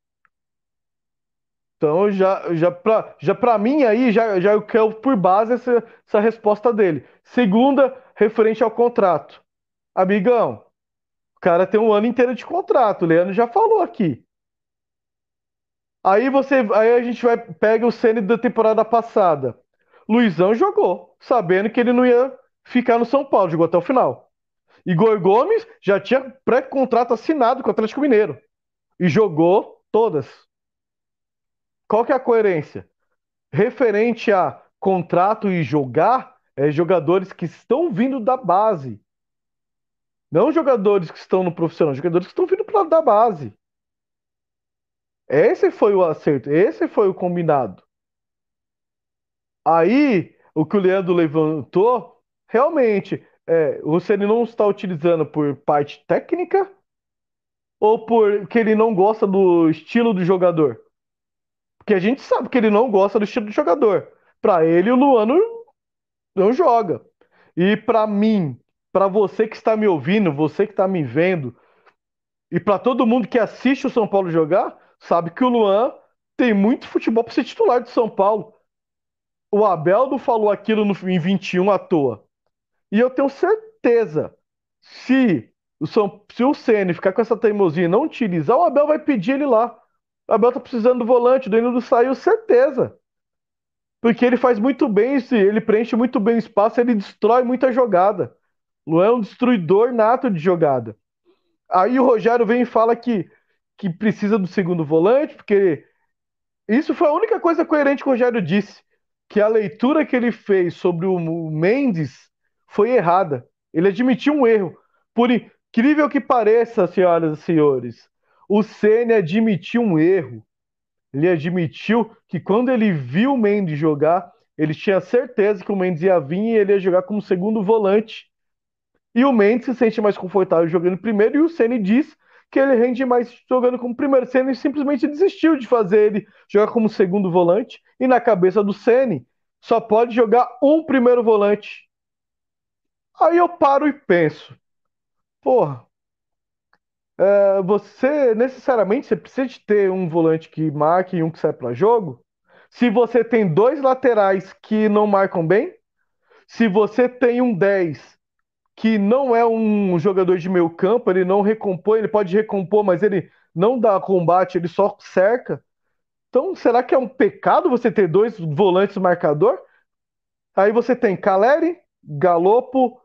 [SPEAKER 1] Então já, já para já pra mim aí, já, já eu quero por base essa, essa resposta dele. Segunda, referente ao contrato. Amigão, o cara tem um ano inteiro de contrato, o Leandro já falou aqui. Aí você, aí a gente vai pega o Ceni da temporada passada. Luizão jogou, sabendo que ele não ia ficar no São Paulo, jogou até o final. Igor Gomes já tinha pré-contrato assinado com o Atlético Mineiro e jogou todas. Qual que é a coerência? Referente a contrato e jogar, é jogadores que estão vindo da base. Não jogadores que estão no profissional, jogadores que estão vindo pra, da base. Esse foi o acerto, esse foi o combinado. Aí, o que o Leandro levantou, realmente, é, você não está utilizando por parte técnica ou porque ele não gosta do estilo do jogador? Porque a gente sabe que ele não gosta do estilo do jogador. Para ele, o Luano não joga. E para mim, para você que está me ouvindo, você que está me vendo, e para todo mundo que assiste o São Paulo jogar, sabe que o Luan tem muito futebol para ser titular de São Paulo. O Abel não falou aquilo no, em 21 à toa. E eu tenho certeza, se o, São, se o CN ficar com essa teimosia e não utilizar, o Abel vai pedir ele lá. O Abel tá precisando do volante, o Danilo saiu, certeza. Porque ele faz muito bem, ele preenche muito bem o espaço, ele destrói muita jogada. Luan é um destruidor nato de jogada. Aí o Rogério vem e fala que, que precisa do segundo volante, porque isso foi a única coisa coerente que o Rogério disse. Que a leitura que ele fez sobre o Mendes foi errada. Ele admitiu um erro. Por incrível que pareça, senhoras e senhores, o Ceni admitiu um erro. Ele admitiu que quando ele viu o Mendes jogar, ele tinha certeza que o Mendes ia vir e ele ia jogar como segundo volante. E o Mendes se sente mais confortável jogando primeiro, e o Ceni diz que ele rende mais jogando como primeiro. Ceni simplesmente desistiu de fazer ele jogar como segundo volante, e na cabeça do Ceni só pode jogar um primeiro volante. Aí eu paro e penso, porra, é, você necessariamente você precisa de ter um volante que marque e um que sai para jogo? Se você tem dois laterais que não marcam bem, se você tem um 10 que não é um jogador de meio campo, ele não recompõe, ele pode recompor, mas ele não dá combate, ele só cerca. Então, será que é um pecado você ter dois volantes marcador? Aí você tem Caleri, Galopo,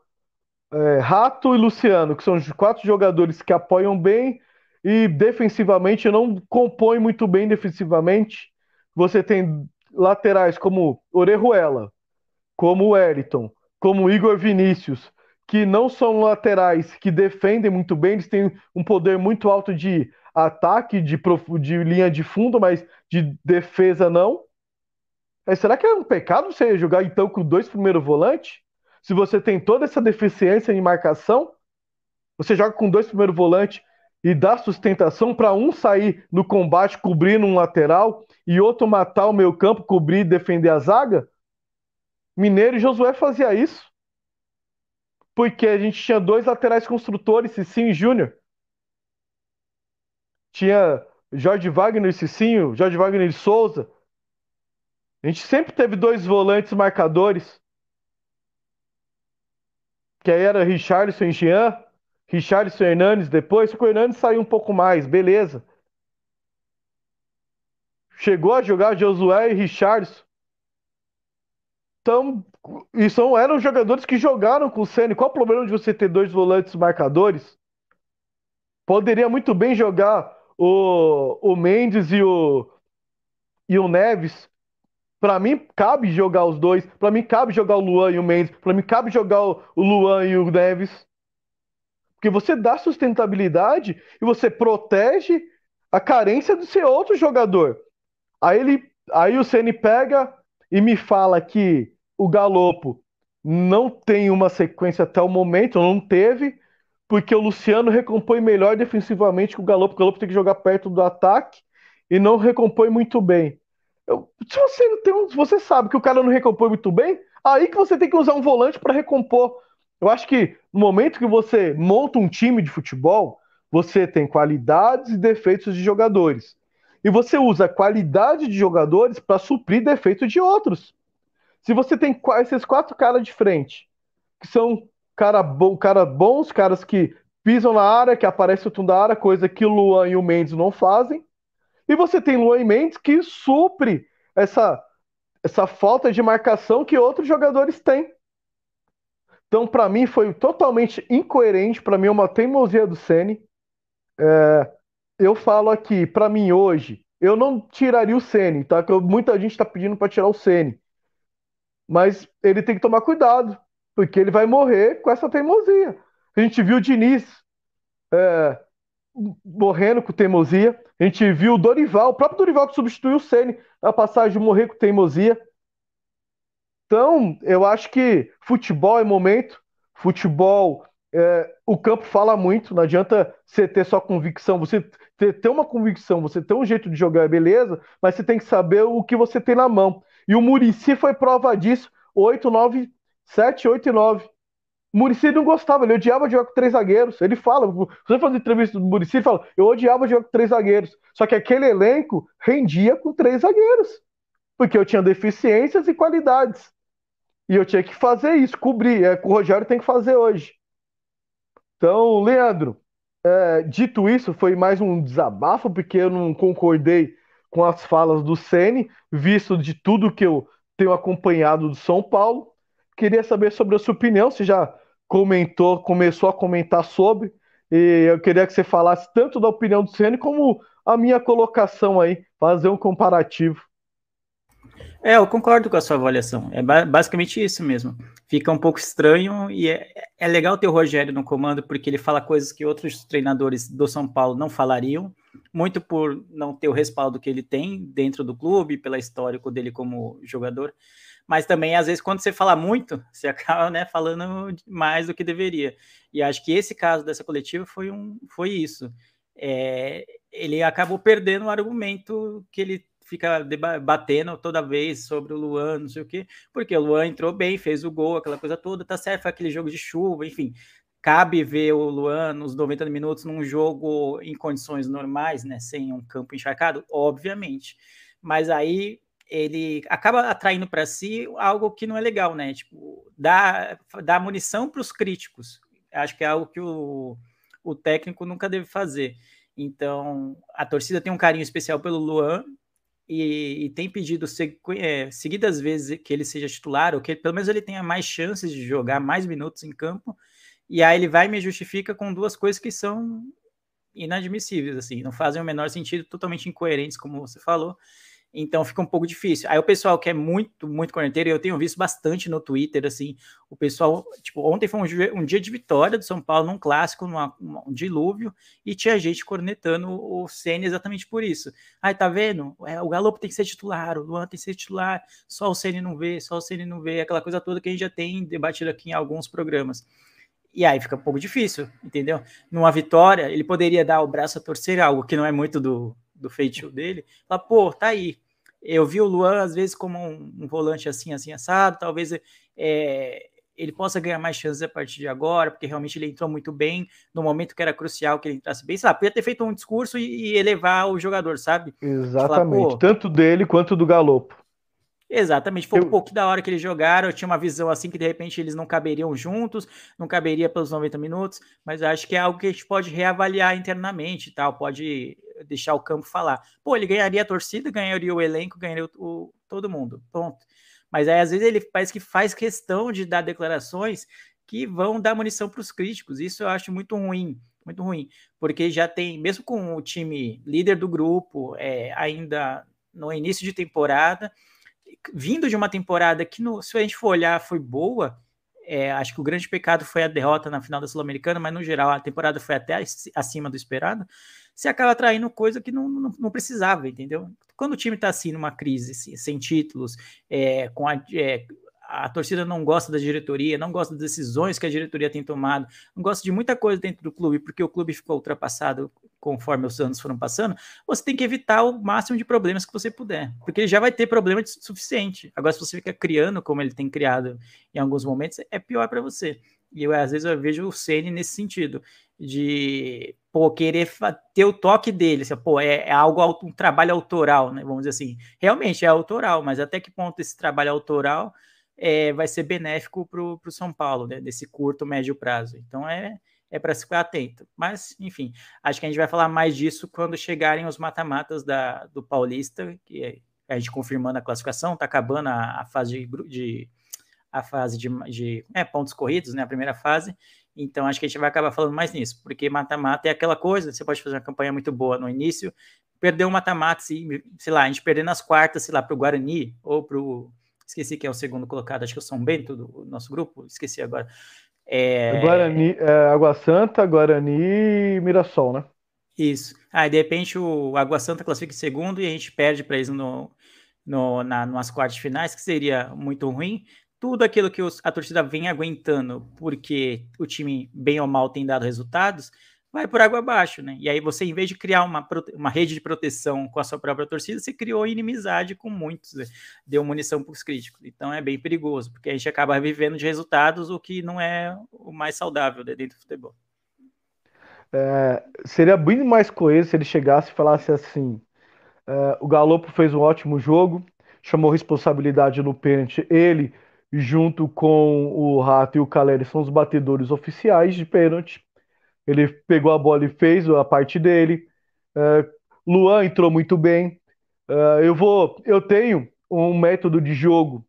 [SPEAKER 1] é, Rato e Luciano, que são quatro jogadores que apoiam bem e defensivamente não compõem muito bem defensivamente. Você tem laterais como Orejuela, como o Eriton, como Igor Vinícius, que não são laterais que defendem muito bem, eles têm um poder muito alto de ataque, de, de linha de fundo, mas de defesa não. Mas será que é um pecado você jogar então com dois primeiros volantes? Se você tem toda essa deficiência em marcação, você joga com dois primeiros volantes e dá sustentação para um sair no combate cobrindo um lateral e outro matar o meio campo, cobrir e defender a zaga? Mineiro e Josué fazia isso porque a gente tinha dois laterais construtores, Cicinho e Júnior. Tinha Jorge Wagner e Cicinho, Jorge Wagner e Souza. A gente sempre teve dois volantes marcadores. Que aí era Richarlison e Jean, Richarlison e Hernandes depois. Só que o Hernandes saiu um pouco mais, beleza. Chegou a jogar Josué e Richarlison. Então, e são, eram jogadores que jogaram com o Ceni. Qual o problema de você ter dois volantes marcadores? Poderia muito bem jogar o, o Mendes e o, e o Neves. Para mim, cabe jogar os dois. Para mim, cabe jogar o Luan e o Mendes. Para mim, cabe jogar o, o Luan e o Neves. Porque você dá sustentabilidade e você protege a carência do seu outro jogador. Aí, ele, aí o Ceni pega e me fala que o Galopo não tem uma sequência até o momento, não teve, porque o Luciano recompõe melhor defensivamente que o Galopo. O Galopo tem que jogar perto do ataque e não recompõe muito bem. Eu, se você não tem você sabe que o cara não recompõe muito bem, aí que você tem que usar um volante para recompor. Eu acho que no momento que você monta um time de futebol, você tem qualidades e defeitos de jogadores. E você usa a qualidade de jogadores para suprir defeitos de outros. Se você tem esses quatro caras de frente, que são cara, bom, cara bons, caras que pisam na área, que aparecem no da área, coisa que o Luan e o Mendes não fazem. E você tem Luan e Mendes que supre essa, essa falta de marcação que outros jogadores têm. Então, para mim, foi totalmente incoerente. Para mim, é uma teimosia do Ceni. É, eu falo aqui, para mim hoje, eu não tiraria o Ceni, tá? Que muita gente está pedindo para tirar o Ceni. Mas ele tem que tomar cuidado, porque ele vai morrer com essa teimosia. A gente viu o Diniz. É, morrendo com teimosia. A gente viu o Dorival, o próprio Dorival que substituiu o Ceni na passagem morrer com teimosia. Então, eu acho que futebol é momento, futebol, é, o campo fala muito, não adianta você ter só convicção, você ter, ter uma convicção, você ter um jeito de jogar, beleza, mas você tem que saber o que você tem na mão. E o Murici foi prova disso, 8, 9, 7, 8 e 9. O Murici não gostava, ele odiava jogar com três zagueiros. Ele fala, você faz entrevista do Murici, ele fala, eu odiava jogar com três zagueiros. Só que aquele elenco rendia com três zagueiros. Porque eu tinha deficiências e qualidades. E eu tinha que fazer isso, cobrir. É o que o Rogério tem que fazer hoje. Então, Leandro, é, dito isso, foi mais um desabafo, porque eu não concordei com as falas do Sene, visto de tudo que eu tenho acompanhado do São Paulo. Queria saber sobre a sua opinião, se já comentou, começou a comentar sobre, e eu queria que você falasse tanto da opinião do Ceni como a minha colocação aí, fazer um comparativo.
[SPEAKER 2] É, eu concordo com a sua avaliação. É basicamente isso mesmo. Fica um pouco estranho e é, é legal ter o Rogério no comando porque ele fala coisas que outros treinadores do São Paulo não falariam, muito por não ter o respaldo que ele tem dentro do clube, pela histórico dele como jogador. Mas também, às vezes, quando você fala muito, você acaba né, falando mais do que deveria. E acho que esse caso dessa coletiva foi, um, foi isso. É, ele acabou perdendo o argumento que ele fica debatendo toda vez sobre o Luan, não sei o quê, porque o Luan entrou bem, fez o gol, aquela coisa toda, tá certo, foi aquele jogo de chuva, enfim. Cabe ver o Luan nos 90 minutos num jogo em condições normais, né, sem um campo encharcado, obviamente. Mas aí ele acaba atraindo para si algo que não é legal, né? Tipo, dá, dá munição para os críticos. Acho que é algo que o, o técnico nunca deve fazer. Então, a torcida tem um carinho especial pelo Luan, e, e tem pedido é, seguidas vezes que ele seja titular, ou que pelo menos ele tenha mais chances de jogar mais minutos em campo, e aí ele vai e me justifica com duas coisas que são inadmissíveis, assim, não fazem o menor sentido, totalmente incoerentes, como você falou, então fica um pouco difícil. Aí o pessoal que é muito, muito corneteiro, eu tenho visto bastante no Twitter, assim, o pessoal, tipo, ontem foi um, um dia de vitória do São Paulo num clássico, numa, um dilúvio, e tinha gente cornetando o Ceni exatamente por isso. Aí tá vendo? É, o Galo tem que ser titular, o Luan tem que ser titular, só o Ceni não vê, só o Ceni não vê, aquela coisa toda que a gente já tem debatido aqui em alguns programas. E aí fica um pouco difícil, entendeu? Numa vitória, ele poderia dar o braço a torcer, algo que não é muito do, do feitio dele, falar, pô, tá aí, eu vi o Luan, às vezes, como um, um volante assim, assim, assado. Talvez é, ele possa ganhar mais chances a partir de agora, porque realmente ele entrou muito bem no momento que era crucial que ele entrasse bem. Sei lá, podia ter feito um discurso e, e elevar o jogador, sabe?
[SPEAKER 1] Exatamente. Falar, Tanto dele quanto do Galopo.
[SPEAKER 2] Exatamente, foi eu... um pouco da hora que eles jogaram. Eu tinha uma visão assim que de repente eles não caberiam juntos, não caberia pelos 90 minutos, mas acho que é algo que a gente pode reavaliar internamente tal, pode deixar o campo falar. Pô, ele ganharia a torcida, ganharia o elenco, ganharia o, o todo mundo. Ponto. Mas aí às vezes ele parece que faz questão de dar declarações que vão dar munição para os críticos. Isso eu acho muito ruim, muito ruim, porque já tem, mesmo com o time líder do grupo, é, ainda no início de temporada vindo de uma temporada que, no, se a gente for olhar, foi boa. É, acho que o grande pecado foi a derrota na final da Sul-Americana, mas no geral a temporada foi até acima do esperado. Você acaba atraindo coisa que não, não, não precisava, entendeu? Quando o time está assim numa crise, sem títulos, é, com a, é, a torcida não gosta da diretoria, não gosta das decisões que a diretoria tem tomado, não gosta de muita coisa dentro do clube, porque o clube ficou ultrapassado conforme os anos foram passando, você tem que evitar o máximo de problemas que você puder, porque ele já vai ter problema suficiente. Agora, se você fica criando como ele tem criado em alguns momentos, é pior para você. E eu, às vezes, eu vejo o Ceni nesse sentido, de pô, querer ter o toque dele, assim, pô, é, é, algo, um trabalho autoral, né? Vamos dizer assim. Realmente é autoral, mas até que ponto esse trabalho autoral é, vai ser benéfico para o São Paulo, né, desse curto, médio prazo. Então é, é para ficar atento. Mas, enfim, acho que a gente vai falar mais disso quando chegarem os mata-matas do Paulista, que é, a gente confirmando a classificação, está acabando a, a, fase de, de a fase de, de é, pontos corridos, né, a primeira fase. Então, acho que a gente vai acabar falando mais nisso, porque mata-mata é aquela coisa, você pode fazer uma campanha muito boa no início, perder um mata-mata, sei lá, a gente perder nas quartas, sei lá, para o Guarani ou para o esqueci quem é o segundo colocado, acho que é o São Bento do nosso grupo, esqueci agora.
[SPEAKER 1] É... Guarani, é, Água Santa, Guarani e Mirassol, né?
[SPEAKER 2] Isso. Aí, de repente, o Água Santa classifica em segundo e a gente perde para eles no, no, na, nas quartas finais, que seria muito ruim. Tudo aquilo que os, a torcida vem aguentando, porque o time, bem ou mal, tem dado resultados, vai por água abaixo, né? E aí você, em vez de criar uma, uma rede de proteção com a sua própria torcida, você criou inimizade com muitos, né? deu munição para os críticos. Então é bem perigoso, porque a gente acaba vivendo de resultados, o que não é o mais saudável dentro do futebol.
[SPEAKER 1] É, seria bem mais coeso se ele chegasse e falasse assim: é, o Galopo fez um ótimo jogo, chamou responsabilidade no pênalti. Ele, junto com o Rato e o Caleri, são os batedores oficiais de pênalti. Ele pegou a bola e fez a parte dele. É, Luan entrou muito bem. É, eu vou, eu tenho um método de jogo,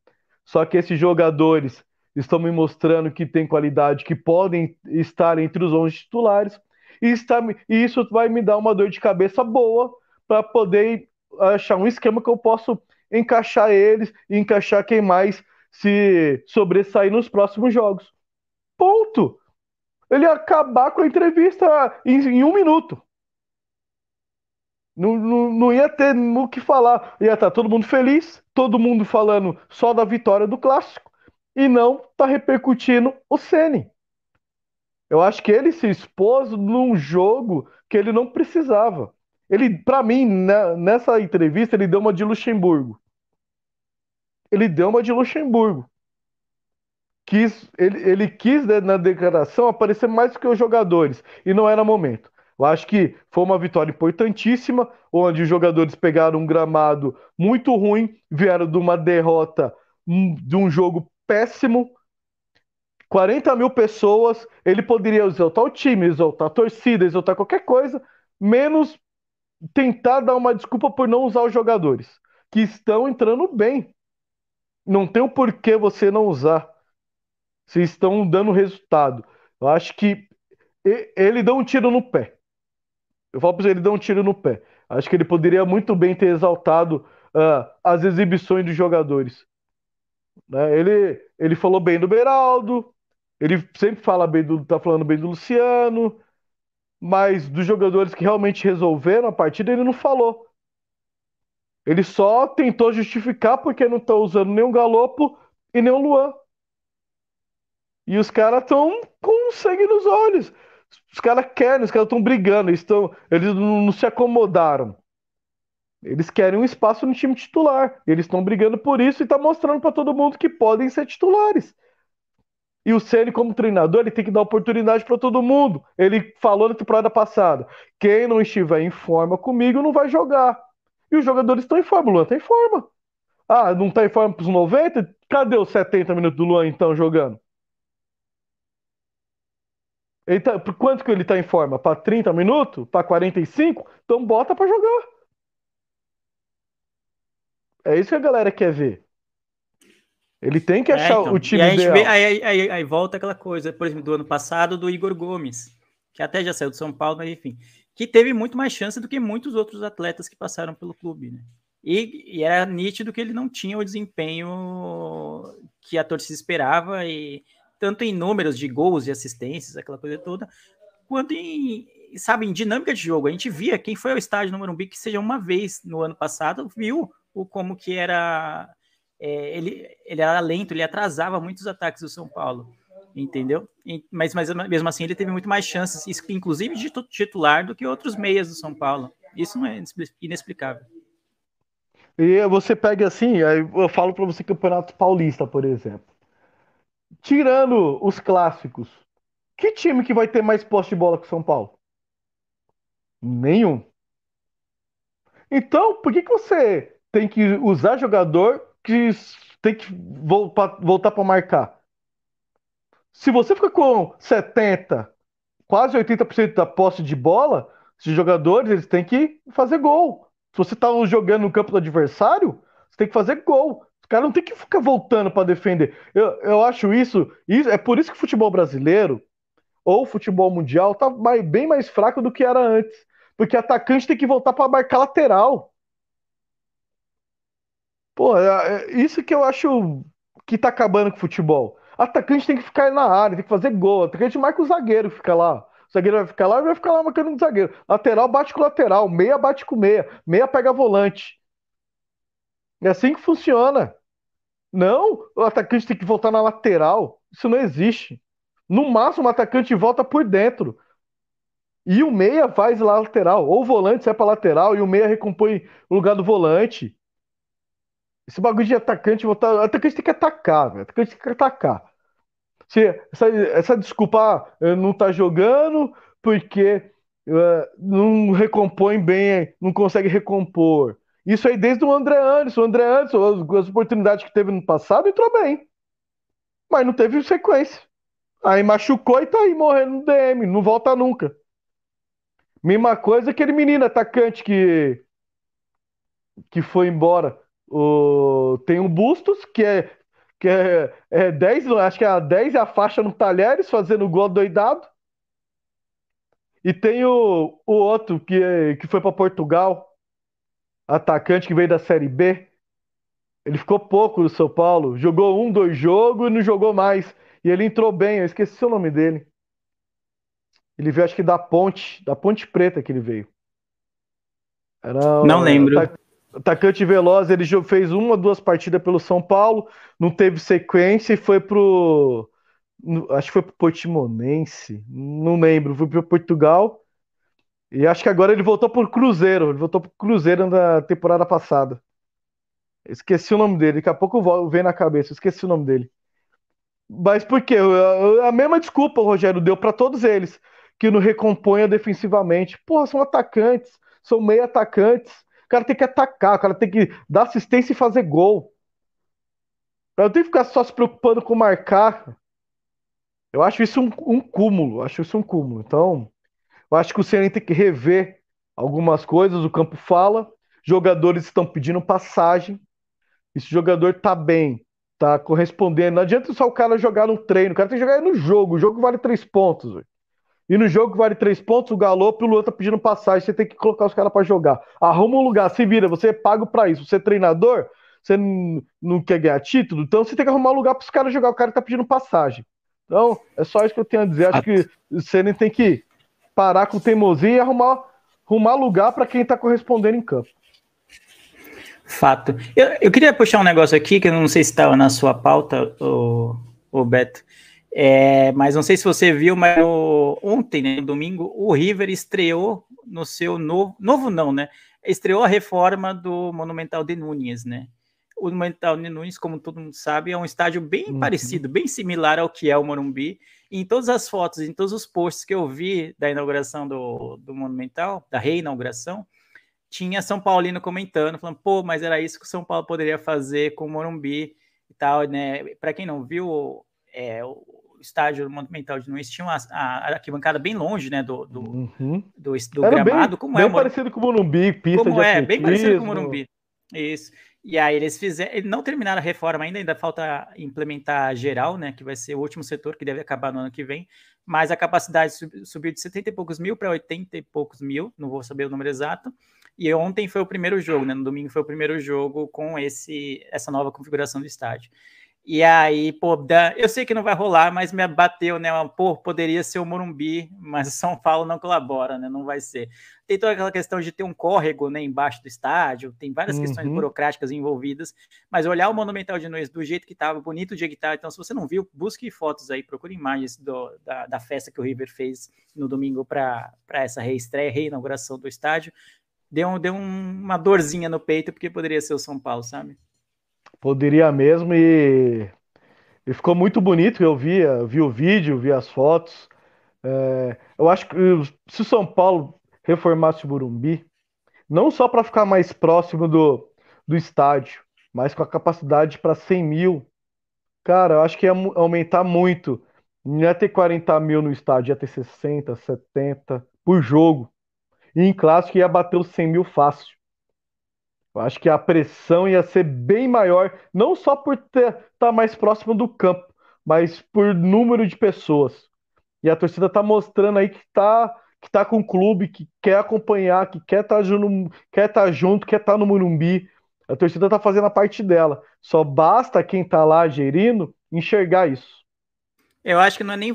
[SPEAKER 1] só que esses jogadores estão me mostrando que tem qualidade, que podem estar entre os 11 titulares e, está, e isso vai me dar uma dor de cabeça boa para poder achar um esquema que eu posso encaixar eles e encaixar quem mais se sobressair nos próximos jogos. Ponto. Ele ia acabar com a entrevista em, em um minuto. Não, não, não, ia ter o que falar. Ia estar todo mundo feliz, todo mundo falando só da vitória do clássico, e não tá repercutindo o Sene. Eu acho que ele se expôs num jogo que ele não precisava. Ele, para mim, nessa entrevista, ele deu uma de Luxemburgo. Ele deu uma de Luxemburgo. Quis, ele, ele quis, né, na declaração, aparecer mais do que os jogadores. E não era momento. Eu acho que foi uma vitória importantíssima, onde os jogadores pegaram um gramado muito ruim, vieram de uma derrota hum, de um jogo péssimo, 40 mil pessoas, ele poderia exaltar o time, exaltar a torcida, exaltar qualquer coisa, menos tentar dar uma desculpa por não usar os jogadores, que estão entrando bem. Não tem o porquê você não usar. Se estão dando resultado. Eu acho que ele dá um tiro no pé. Eu falo para você, ele dá um tiro no pé. Acho que ele poderia muito bem ter exaltado uh, as exibições dos jogadores. Né? Ele, ele falou bem do Beraldo, ele sempre fala bem do, tá falando bem do Luciano, mas dos jogadores que realmente resolveram a partida, ele não falou. Ele só tentou justificar porque não tá usando nem o Galopo e nem o Luan. E os caras estão com sangue nos olhos. Os caras querem, os caras estão brigando, eles, tão, eles não, não se acomodaram. Eles querem um espaço no time titular. Eles estão brigando por isso e tá mostrando para todo mundo que podem ser titulares. E o Ceni, como treinador, ele tem que dar oportunidade para todo mundo. Ele falou na temporada passada: quem não estiver em forma comigo não vai jogar. E os jogadores estão em forma. O Luan está em forma. Ah, não está em forma para os 90? Cadê os 70 minutos do Luan então jogando? Ele tá, por quanto que ele está em forma? Para 30 minutos? Para 45? Então bota para jogar. É isso que a galera quer ver. Ele tem que é, achar então. o time e. Vê,
[SPEAKER 2] aí, aí, aí, volta aquela coisa, por exemplo, do ano passado, do Igor Gomes, que até já saiu do São Paulo, mas enfim, que teve muito mais chance do que muitos outros atletas que passaram pelo clube, né? E, e era nítido que ele não tinha o desempenho que a torcida esperava, e tanto em números de gols e assistências, aquela coisa toda, quanto em, sabe, em dinâmica de jogo. A gente via quem foi ao estádio no Morumbi, que seja uma vez no ano passado, viu o como que era é, ele, ele era lento, ele atrasava muitos ataques do São Paulo, entendeu? Mas, mas mesmo assim ele teve muito mais chances, inclusive de titular, do que outros meias do São Paulo. Isso não é inexplicável.
[SPEAKER 1] E você pega assim, eu falo para você Campeonato Paulista, por exemplo. Tirando os clássicos, que time que vai ter mais posse de bola que o São Paulo? Nenhum. Então, por que, que você tem que usar jogador que tem que voltar para marcar. Se você fica com 70, quase 80% da posse de bola, esses jogadores eles têm que fazer gol. Se você está jogando no campo do adversário, você tem que fazer gol. Os caras não tem que ficar voltando para defender. Eu, eu acho isso, isso. É por isso que o futebol brasileiro ou o futebol mundial tá mais, bem mais fraco do que era antes. Porque atacante tem que voltar para marcar lateral. Pô, é, é isso que eu acho que tá acabando com o futebol. Atacante tem que ficar na área, tem que fazer gol. Atacante marca o zagueiro fica lá. O zagueiro vai ficar lá e vai ficar lá marcando o zagueiro. Lateral bate com lateral, meia bate com meia, meia pega volante. É assim que funciona. Não, o atacante tem que voltar na lateral. Isso não existe. No máximo, o atacante volta por dentro. E o meia faz lá lateral. Ou o volante sai para lateral e o meia recompõe o lugar do volante. Esse bagulho de atacante voltar. O atacante tem que atacar, velho. Atacante tem que atacar. Se, essa, essa desculpa ah, não tá jogando porque uh, não recompõe bem, não consegue recompor. Isso aí desde o André Anderson. O André Anderson, as, as oportunidades que teve no passado, entrou bem. Mas não teve sequência. Aí machucou e tá aí morrendo no DM, não volta nunca. Mesma coisa aquele menino atacante que que foi embora. O, tem o Bustos, que é que é, é 10, acho que é a 10 e a faixa no Talheres, fazendo gol doidado. E tem o, o outro que, que foi para Portugal, atacante que veio da Série B. Ele ficou pouco no São Paulo, jogou um, dois jogos e não jogou mais. E ele entrou bem, eu esqueci o nome dele. Ele veio, acho que da Ponte, da Ponte Preta que ele veio.
[SPEAKER 2] Era, não lembro.
[SPEAKER 1] Atacante veloz, ele fez uma, duas partidas pelo São Paulo, não teve sequência e foi pro. Acho que foi pro Portimonense, não lembro, foi pro Portugal. E acho que agora ele voltou pro Cruzeiro, ele voltou pro Cruzeiro na temporada passada. Esqueci o nome dele, daqui a pouco vem na cabeça, esqueci o nome dele. Mas por quê? A mesma desculpa o Rogério deu para todos eles, que não recomponha defensivamente. Porra, são atacantes, são meio atacantes o cara tem que atacar, o cara tem que dar assistência e fazer gol. Eu tenho que ficar só se preocupando com marcar. Eu acho isso um, um cúmulo. Acho isso um cúmulo. Então, eu acho que o Ceni tem que rever algumas coisas. O campo fala. Jogadores estão pedindo passagem. Esse jogador tá bem, tá correspondendo. Não adianta só o cara jogar no treino. O cara tem que jogar no jogo. O jogo vale três pontos. Véio. E no jogo que vale três pontos, o Galope e o Luan tá pedindo passagem, você tem que colocar os caras para jogar. Arruma um lugar, se vira, você é pago para isso. Você é treinador, você não quer ganhar título, então você tem que arrumar um lugar para os caras jogar. O cara tá pedindo passagem. Então, é só isso que eu tenho a dizer. Acho que você nem tem que parar com teimosia e arrumar, arrumar lugar para quem tá correspondendo em campo.
[SPEAKER 2] Fato. Eu, eu queria puxar um negócio aqui que eu não sei se estava na sua pauta, o, o Beto. É, mas não sei se você viu, mas no, ontem, né, no domingo, o River estreou no seu novo, novo não, né? Estreou a reforma do Monumental de Nunes, né? O Monumental de Nunes, como todo mundo sabe, é um estádio bem uhum. parecido, bem similar ao que é o Morumbi. Em todas as fotos, em todos os posts que eu vi da inauguração do, do Monumental, da reinauguração, tinha São Paulino comentando, falando, pô, mas era isso que o São Paulo poderia fazer com o Morumbi e tal, né? Para quem não viu, é, estádio Monumental de Nunes tinha uma, a arquibancada bem longe, né, do, do, uhum. do, do gramado,
[SPEAKER 1] bem, como bem é. Bem parecido com o Morumbi, pista
[SPEAKER 2] como de é, bem parecido com o Morumbi. Isso. E aí eles fizeram, não terminaram a reforma ainda, ainda falta implementar geral, né, que vai ser o último setor que deve acabar no ano que vem, mas a capacidade subiu de 70 e poucos mil para 80 e poucos mil, não vou saber o número exato. E ontem foi o primeiro jogo, né, no domingo foi o primeiro jogo com esse essa nova configuração do estádio. E aí, pô, eu sei que não vai rolar, mas me abateu, né? Pô, poderia ser o Morumbi, mas o São Paulo não colabora, né? Não vai ser. Tem toda aquela questão de ter um córrego né, embaixo do estádio, tem várias uhum. questões burocráticas envolvidas, mas olhar o Monumental de Nunes do jeito que estava, bonito o dia que estava, então se você não viu, busque fotos aí, procure imagens do, da, da festa que o River fez no domingo para essa reestreia, reinauguração do estádio. Deu, deu um, uma dorzinha no peito, porque poderia ser o São Paulo, sabe?
[SPEAKER 1] Poderia mesmo e, e ficou muito bonito. Eu vi, vi o vídeo, vi as fotos. É, eu acho que se o São Paulo reformasse o Burumbi, não só para ficar mais próximo do, do estádio, mas com a capacidade para 100 mil, cara, eu acho que ia aumentar muito. Não ia ter 40 mil no estádio, ia ter 60, 70 por jogo. E em clássico ia bater os 100 mil fácil. Eu acho que a pressão ia ser bem maior, não só por estar tá mais próximo do campo, mas por número de pessoas. E a torcida está mostrando aí que está que tá com o clube, que quer acompanhar, que quer estar tá junto, quer tá junto, quer estar tá no Morumbi. A torcida está fazendo a parte dela. Só basta quem está lá gerindo enxergar isso.
[SPEAKER 2] Eu acho que não é nem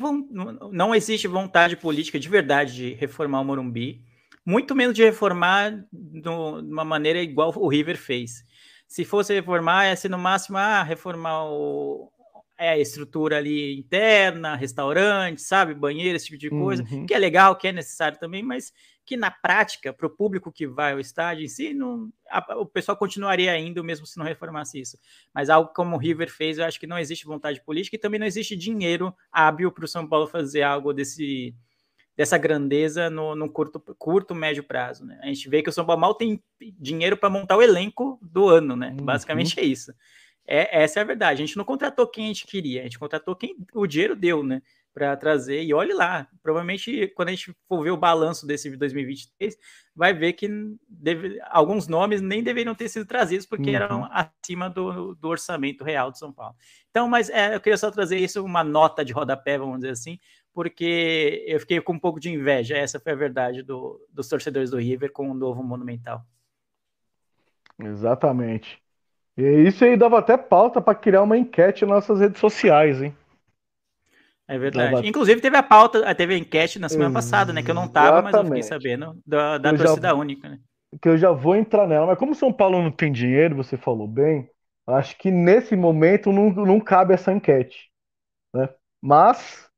[SPEAKER 2] não existe vontade política de verdade de reformar o Morumbi, muito menos de reformar de uma maneira igual o River fez. Se fosse reformar, ia ser no máximo ah, reformar o, é, a estrutura ali interna, restaurante, sabe, banheiro, esse tipo de coisa, uhum. que é legal, que é necessário também, mas que na prática, para o público que vai ao estádio em si, não, a, o pessoal continuaria indo mesmo se não reformasse isso. Mas algo como o River fez, eu acho que não existe vontade política e também não existe dinheiro hábil para o São Paulo fazer algo desse, dessa grandeza no, no, curto, curto, médio prazo. Né? A gente vê que o São Paulo mal tem dinheiro para montar o elenco do ano, né? Uhum. Basicamente é isso. É, essa é a verdade. A gente não contratou quem a gente queria, a gente contratou quem o dinheiro deu, né? Para trazer. E olhe lá, provavelmente quando a gente for ver o balanço desse 2023, vai ver que deve, alguns nomes nem deveriam ter sido trazidos porque uhum. eram acima do, do, orçamento real de São Paulo. Então, mas é, eu queria só trazer isso, uma nota de rodapé, vamos dizer assim, porque eu fiquei com um pouco de inveja. Essa foi a verdade do, dos torcedores do River com o novo Monumental.
[SPEAKER 1] Exatamente. E isso aí dava até pauta para criar uma enquete nas nossas redes sociais, hein?
[SPEAKER 2] É verdade. Dava... Inclusive teve a pauta, teve a enquete na semana Exatamente. passada, né? Que eu não tava, mas eu fiquei sabendo da, da torcida já, única, né?
[SPEAKER 1] Que eu já vou entrar nela. Mas como São Paulo não tem dinheiro, você falou bem, acho que nesse momento não, não cabe essa enquete. Né? Mas,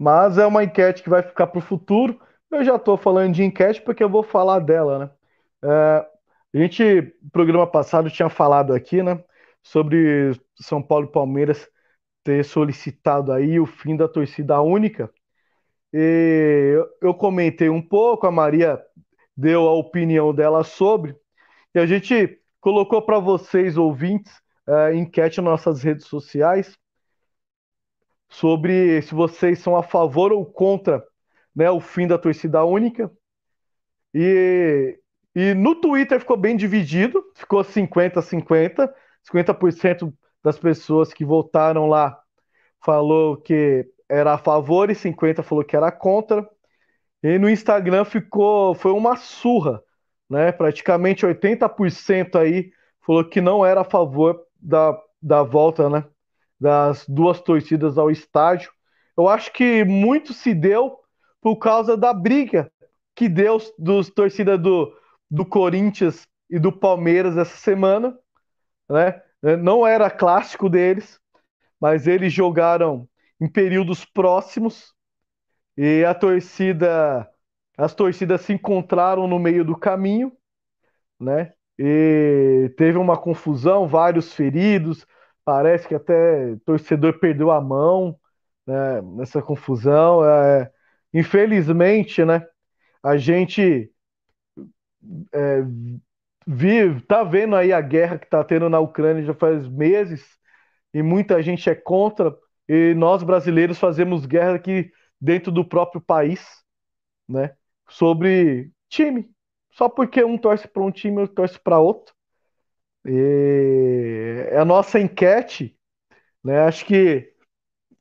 [SPEAKER 1] mas é uma enquete que vai ficar para o futuro. Eu já estou falando de enquete porque eu vou falar dela, né? É, a gente, no programa passado, tinha falado aqui, né, sobre São Paulo e Palmeiras ter solicitado aí o fim da torcida única. E eu comentei um pouco, a Maria deu a opinião dela sobre, e a gente colocou para vocês, ouvintes, é, enquete nas nossas redes sociais sobre se vocês são a favor ou contra né, o fim da torcida única. E e no Twitter ficou bem dividido, ficou 50-50. 50% das pessoas que votaram lá falou que era a favor e 50 falou que era contra. E no Instagram ficou foi uma surra, né? Praticamente 80% aí falou que não era a favor da, da volta, né? Das duas torcidas ao estádio. Eu acho que muito se deu por causa da briga que deu dos torcidas do do Corinthians e do Palmeiras essa semana, né? Não era clássico deles, mas eles jogaram em períodos próximos e a torcida, as torcidas se encontraram no meio do caminho, né? E teve uma confusão, vários feridos, parece que até torcedor perdeu a mão né, nessa confusão. É, infelizmente, né? A gente é, vi, tá vendo aí a guerra que tá tendo na Ucrânia já faz meses e muita gente é contra e nós brasileiros fazemos guerra aqui dentro do próprio país, né? Sobre time, só porque um torce para um time, outro torce para outro. E a nossa enquete, né? Acho que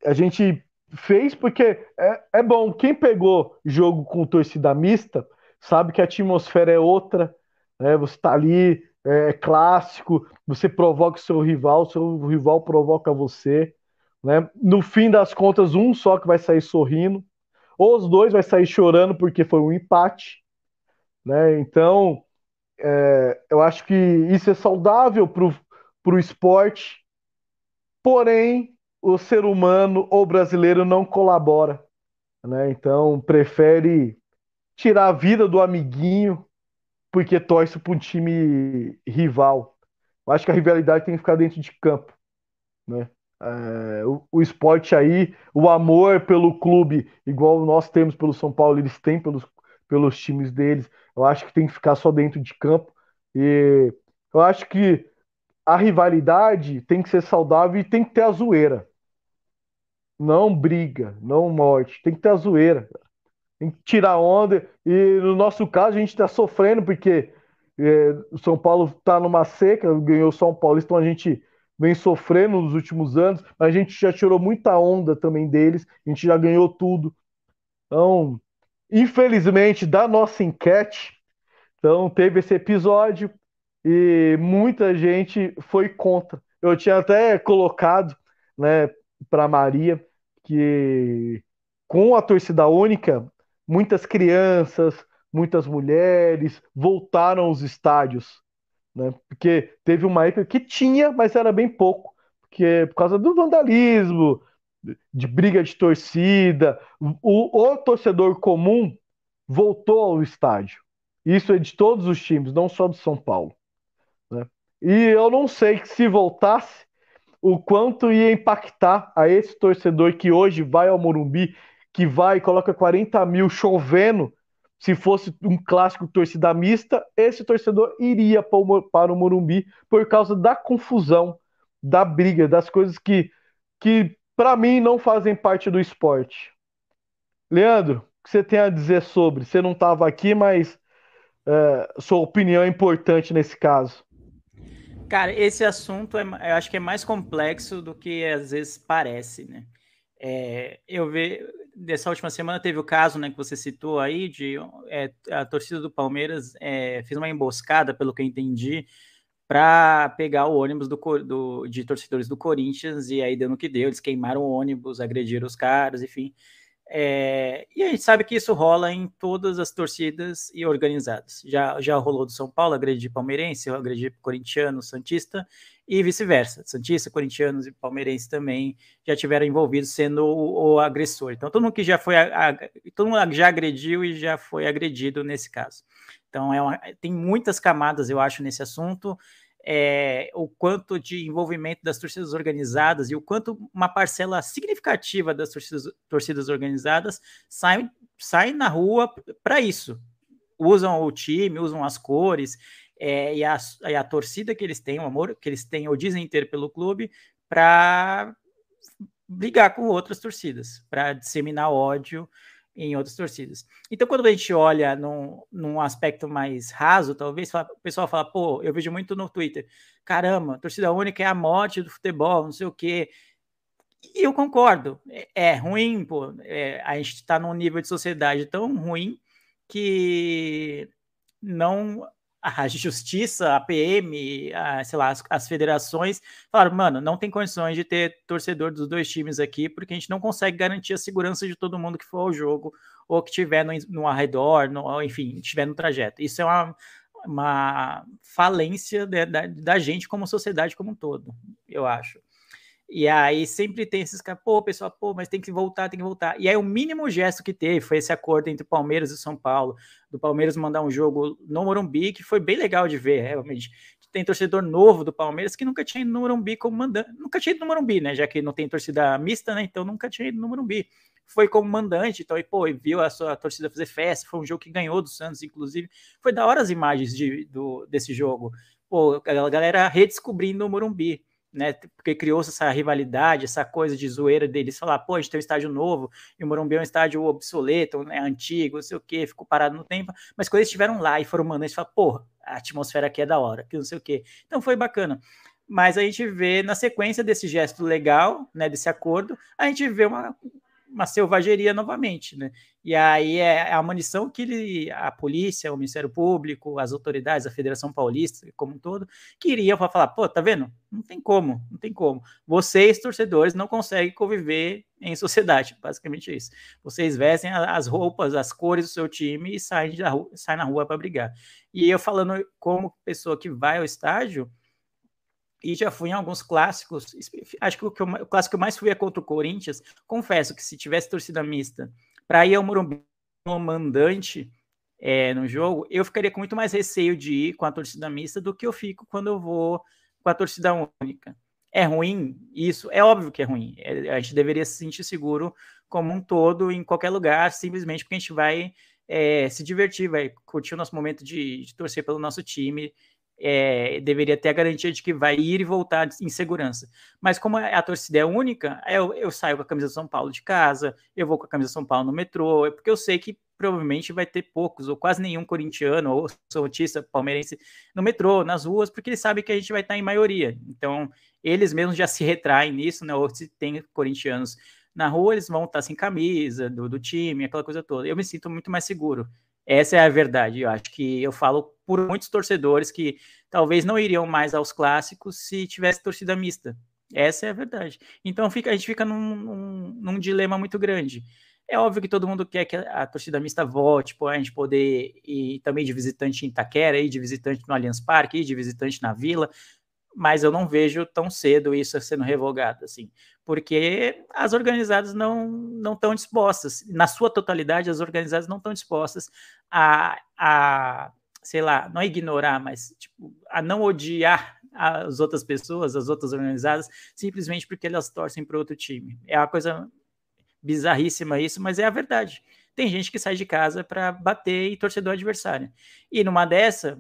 [SPEAKER 1] a gente fez porque é, é bom. Quem pegou jogo com torcida mista sabe que a atmosfera é outra, né? Você está ali, é, é, clássico, você provoca o seu rival, seu rival provoca você, né? No fim das contas, um só que vai sair sorrindo, ou os dois vai sair chorando porque foi um empate, né? Então, é, eu acho que isso é saudável para o esporte, porém, o ser humano ou brasileiro não colabora, né? Então, prefere tirar a vida do amiguinho porque torce para um time rival. Eu acho que a rivalidade tem que ficar dentro de campo. Né? É, o, o, esporte aí, o amor pelo clube, igual nós temos pelo São Paulo, eles têm pelos, pelos times deles. Eu acho que tem que ficar só dentro de campo. E eu acho que a rivalidade tem que ser saudável e tem que ter a zoeira. Não briga, não morte. Tem que ter a zoeira tem que tirar onda. E no nosso caso, a gente está sofrendo porque é, o São Paulo está numa seca, ganhou o São Paulo, então a gente vem sofrendo nos últimos anos, a gente já tirou muita onda também deles, a gente já ganhou tudo. Então, infelizmente, da nossa enquete, então teve esse episódio e muita gente foi contra. Eu tinha até colocado, né, para Maria que com a torcida única, muitas crianças, muitas mulheres voltaram aos estádios, né? Porque teve uma época que tinha, mas era bem pouco, porque por causa do vandalismo, de briga de torcida, o, o torcedor comum voltou ao estádio. Isso é de todos os times, não só do São Paulo. Né? E eu não sei se voltasse o quanto ia impactar a esse torcedor que hoje vai ao Morumbi, que vai e coloca 40 mil chovendo. Se fosse um clássico torcida mista, esse torcedor iria para o Morumbi por causa da confusão, da briga, das coisas que, que para mim não fazem parte do esporte. Leandro, o que você tem a dizer sobre? Você não estava aqui, mas é, sua opinião é importante nesse caso.
[SPEAKER 2] Cara, esse assunto é, eu acho que é mais complexo do que às vezes parece, né? É, eu vejo dessa última semana teve o caso, né, que você citou aí de é, a torcida do Palmeiras é, fez uma emboscada, pelo que eu entendi, para pegar o ônibus do, do, de torcedores do Corinthians e aí deu no que deu, eles queimaram o ônibus, agrediram os caras, enfim. É, e a gente sabe que isso rola em todas as torcidas e organizadas. Já, já rolou do São Paulo, agredir palmeirense, agredir corintiano, santista e vice-versa. Santista, corintianos e palmeirense também já tiveram envolvidos sendo o, o agressor. Então todo mundo que já foi, a, a, todo mundo já agrediu e já foi agredido nesse caso. Então, é uma, tem muitas camadas, eu acho, nesse assunto. É, o quanto de envolvimento das torcidas organizadas e o quanto uma parcela significativa das torcidas, torcidas organizadas saem sai na rua para isso. Usam o time, usam as cores é, e, a, e a torcida que eles têm, o amor que eles têm ou dizem ter pelo clube, para brigar com outras torcidas, para disseminar ódio em outras torcidas. Então, quando a gente olha num, num aspecto mais raso, talvez, o pessoal fala, pô, eu vejo muito no Twitter, caramba, torcida única é a morte do futebol, não sei o quê. E eu concordo, é, é ruim, pô, é, a gente está num nível de sociedade tão ruim que não a justiça, a PM, a, sei lá, as, as, federações falaram, mano, não tem condições de ter torcedor dos dois times aqui, porque a gente não consegue garantir a segurança de todo mundo que for ao jogo ou que estiver no, no arredor, no, enfim, estiver no trajeto. Isso é uma, uma falência de, da, da gente como sociedade como um todo, eu acho. E aí sempre tem esses caras, pô, pessoal, pô, mas tem que voltar, tem que voltar. E aí o mínimo gesto que teve foi esse acordo entre Palmeiras e São Paulo, do Palmeiras mandar um jogo no Morumbi, que foi bem legal de ver, realmente. Tem torcedor novo do Palmeiras que nunca tinha ido no Morumbi como mandante, nunca tinha ido no Morumbi, né? Já que não tem torcida mista, né? Então nunca tinha ido no Morumbi. Foi como mandante, então, e, pô, viu a sua torcida fazer festa, foi um jogo que ganhou do Santos, inclusive. Foi da hora as imagens de, do, desse jogo. Pô, a galera redescobrindo o Morumbi né? Porque criou-se essa rivalidade, essa coisa de zoeira deles falar, pô, a gente tem um estádio novo e o Morumbi é um estádio obsoleto, né, antigo, não sei o que, ficou parado no tempo. Mas quando eles estiveram lá e foram mandando, eles falaram, pô, a atmosfera aqui é da hora, que não sei o que. Então foi bacana. Mas a gente vê na sequência desse gesto legal, né, desse acordo, a gente vê uma, uma selvageria novamente, né? E aí é a munição que ele, a polícia, o Ministério Público, as autoridades, a Federação Paulista como um todo, queriam para falar, pô, tá vendo? Não tem como, não tem como. Vocês, torcedores, não conseguem conviver em sociedade, basicamente é isso. Vocês vestem as roupas, as cores do seu time e saem, da rua, saem na rua para brigar. E eu falando como pessoa que vai ao estádio, e já fui em alguns clássicos. Acho que o, que eu, o clássico que eu mais fui é contra o Corinthians. Confesso que se tivesse torcida mista para ir ao Morumbi no mandante é, no jogo, eu ficaria com muito mais receio de ir com a torcida mista do que eu fico quando eu vou com a torcida única. É ruim? Isso é óbvio que é ruim. É, a gente deveria se sentir seguro como um todo em qualquer lugar, simplesmente porque a gente vai é, se divertir, vai curtir o nosso momento de, de torcer pelo nosso time é, deveria ter a garantia de que vai ir e voltar em segurança. Mas como a torcida é única, eu, eu saio com a camisa São Paulo de casa, eu vou com a camisa São Paulo no metrô, é porque eu sei que provavelmente vai ter poucos ou quase nenhum corintiano ou santista palmeirense no metrô, nas ruas, porque eles sabem que a gente vai estar em maioria. Então, eles mesmos já se retraem nisso, né? Ou se tem corintianos na rua, eles vão estar sem camisa do, do time, aquela coisa toda. Eu me sinto muito mais seguro. Essa é a verdade. Eu acho que eu falo por muitos torcedores que talvez não iriam mais aos clássicos se tivesse torcida mista. Essa é a verdade. Então fica, a gente fica num, num, num dilema muito grande. É óbvio que todo mundo quer que a, torcida mista volte, pô, a gente poder ir também de visitante em Itaquera, ir de visitante no Allianz Parque, ir de visitante na Vila, mas eu não vejo tão cedo isso sendo revogado, assim, porque as organizadas não não estão dispostas, na sua totalidade, as organizadas não estão dispostas a, a, sei lá, não ignorar, mas tipo, a não odiar as outras pessoas, as outras organizadas, simplesmente porque elas torcem para outro time. É uma coisa bizarríssima isso, mas é a verdade. Tem gente que sai de casa para bater e torcer do adversário. E numa dessa,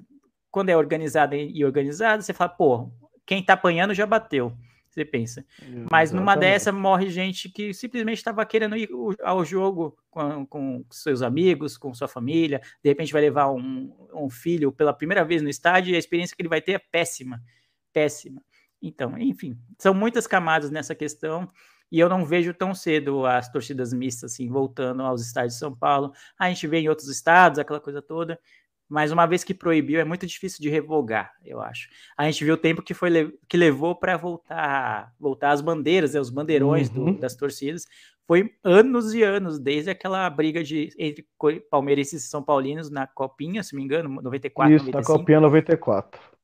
[SPEAKER 2] quando é organizada e organizada, você fala, pô, quem tá apanhando já bateu. Você pensa. Mas numa dessa morre gente que simplesmente estava querendo ir ao jogo com, com, seus amigos, com sua família. De repente vai levar um, um filho pela primeira vez no estádio e a experiência que ele vai ter é péssima. Péssima. Então, enfim, são muitas camadas nessa questão e eu não vejo tão cedo as torcidas mistas assim voltando aos estádios de São Paulo. A gente vê em outros estados aquela coisa toda, mas uma vez que proibiu é muito difícil de revogar, eu acho. A gente viu o tempo que foi que levou para voltar voltar as bandeiras, né, os bandeirões uhum. do, das torcidas. Foi anos e anos, desde aquela briga de entre palmeirenses e são paulinos na Copinha, se me engano, 94,
[SPEAKER 1] Isso, 95. na Copinha 94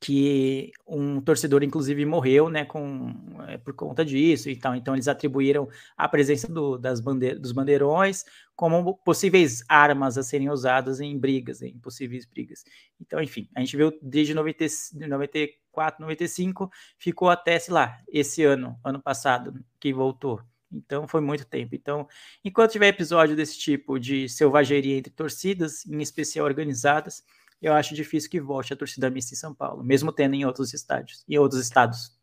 [SPEAKER 2] que um torcedor inclusive morreu, né, com é, por conta disso e tal. Então eles atribuíram a presença do, das bande dos bandeirões como possíveis armas a serem usadas em brigas, em possíveis brigas. Então, enfim, a gente viu desde 90, 94, 95, ficou até, sei lá, esse ano, ano passado, que voltou. Então foi muito tempo. Então, enquanto tiver episódio desse tipo de selvageria entre torcidas, em especial organizadas, eu acho difícil que volte a torcida mista em São Paulo, mesmo tendo em outros estádios, em outros estados.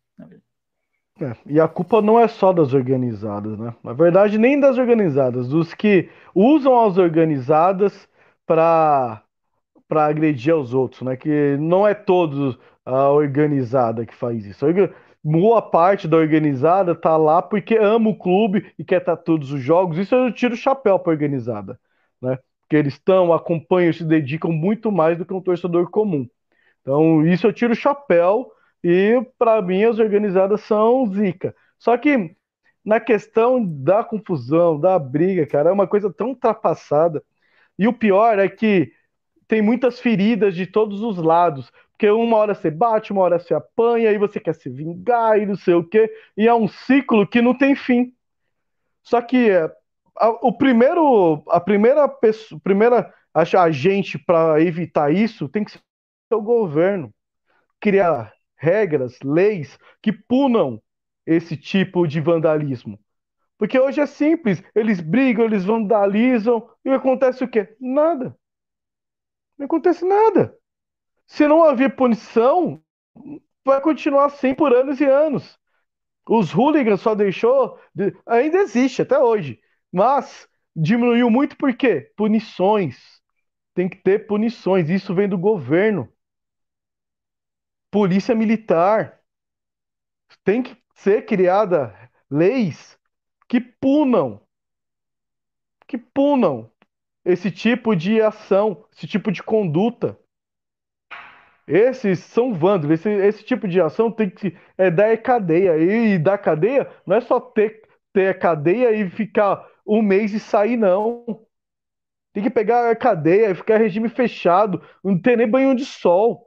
[SPEAKER 1] É, e a culpa não é só das organizadas, né? Na verdade, nem das organizadas, dos que usam as organizadas para para agredir aos outros, né? Que não é todos a organizada que faz isso. Boa parte da organizada tá lá porque ama o clube e quer estar todos os jogos. Isso eu tiro o chapéu para organizada, né? Que eles estão, acompanham, se dedicam muito mais do que um torcedor comum. Então, isso eu tiro o chapéu e, para mim, as organizadas são zica. Só que, na questão da confusão, da briga, cara, é uma coisa tão ultrapassada. E o pior é que tem muitas feridas de todos os lados. Porque uma hora você bate, uma hora você apanha, aí você quer se vingar e não sei o quê. E é um ciclo que não tem fim. Só que a, o primeiro, a primeira pessoa, primeira agente para evitar isso tem que ser o governo. Criar regras, leis que punam esse tipo de vandalismo. Porque hoje é simples, eles brigam, eles vandalizam, e acontece o quê? Nada. Não acontece nada. Se não haver punição, vai continuar assim por anos e anos. Os hooligans só deixou. De... Ainda existe até hoje. Mas diminuiu muito por quê? Punições. Tem que ter punições. Isso vem do governo. Polícia militar. Tem que ser criada leis que punam que punam esse tipo de ação, esse tipo de conduta. Esses são vândalos. Esse, esse tipo de ação tem que é, dar cadeia. E, e dar cadeia não é só ter, ter cadeia e ficar um mês e sair, não. Tem que pegar a cadeia e ficar regime fechado, não ter nem banho de sol.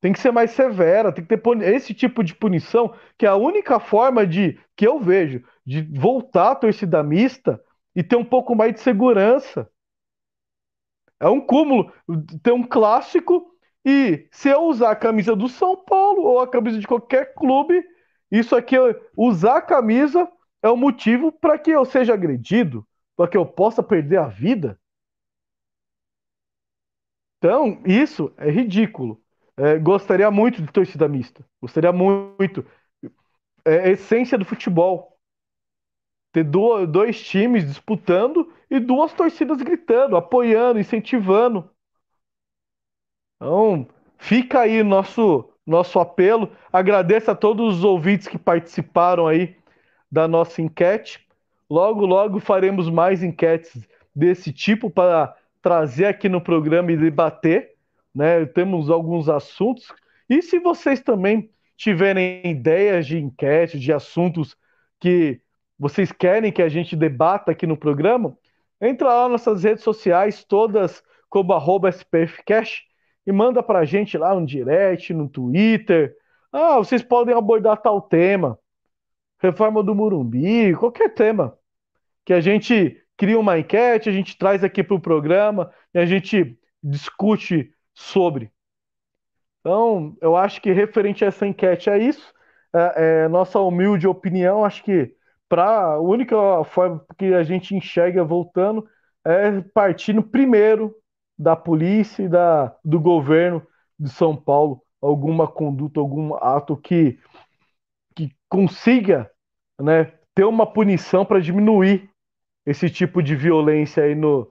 [SPEAKER 1] Tem que ser mais severa, tem que ter esse tipo de punição, que é a única forma de que eu vejo de voltar à torcida mista e ter um pouco mais de segurança. É um cúmulo ter um clássico e se eu usar a camisa do São Paulo ou a camisa de qualquer clube, isso aqui, usar a camisa é o motivo para que eu seja agredido, para que eu possa perder a vida. Então, isso é ridículo. É, gostaria muito de torcida mista. Gostaria muito. É a essência do futebol. Ter dois times disputando e duas torcidas gritando, apoiando, incentivando. Então, fica aí nosso nosso apelo. Agradeço a todos os ouvintes que participaram aí da nossa enquete. Logo, logo faremos mais enquetes desse tipo para trazer aqui no programa e debater. Né? Temos alguns assuntos. E se vocês também tiverem ideias de enquete, de assuntos que vocês querem que a gente debata aqui no programa, entra lá nas nossas redes sociais, todas como arroba SPFcast, e manda pra gente lá no direct, no Twitter. Ah, vocês podem abordar tal tema. Reforma do Murumbi, qualquer tema. Que a gente cria uma enquete, a gente traz aqui para o programa e a gente discute sobre. Então, eu acho que referente a essa enquete é isso. É, é, nossa humilde opinião, acho que para a única forma que a gente enxerga voltando é partindo primeiro da polícia e da, do governo de São Paulo alguma conduta, algum ato que, que consiga né, ter uma punição para diminuir esse tipo de violência aí no,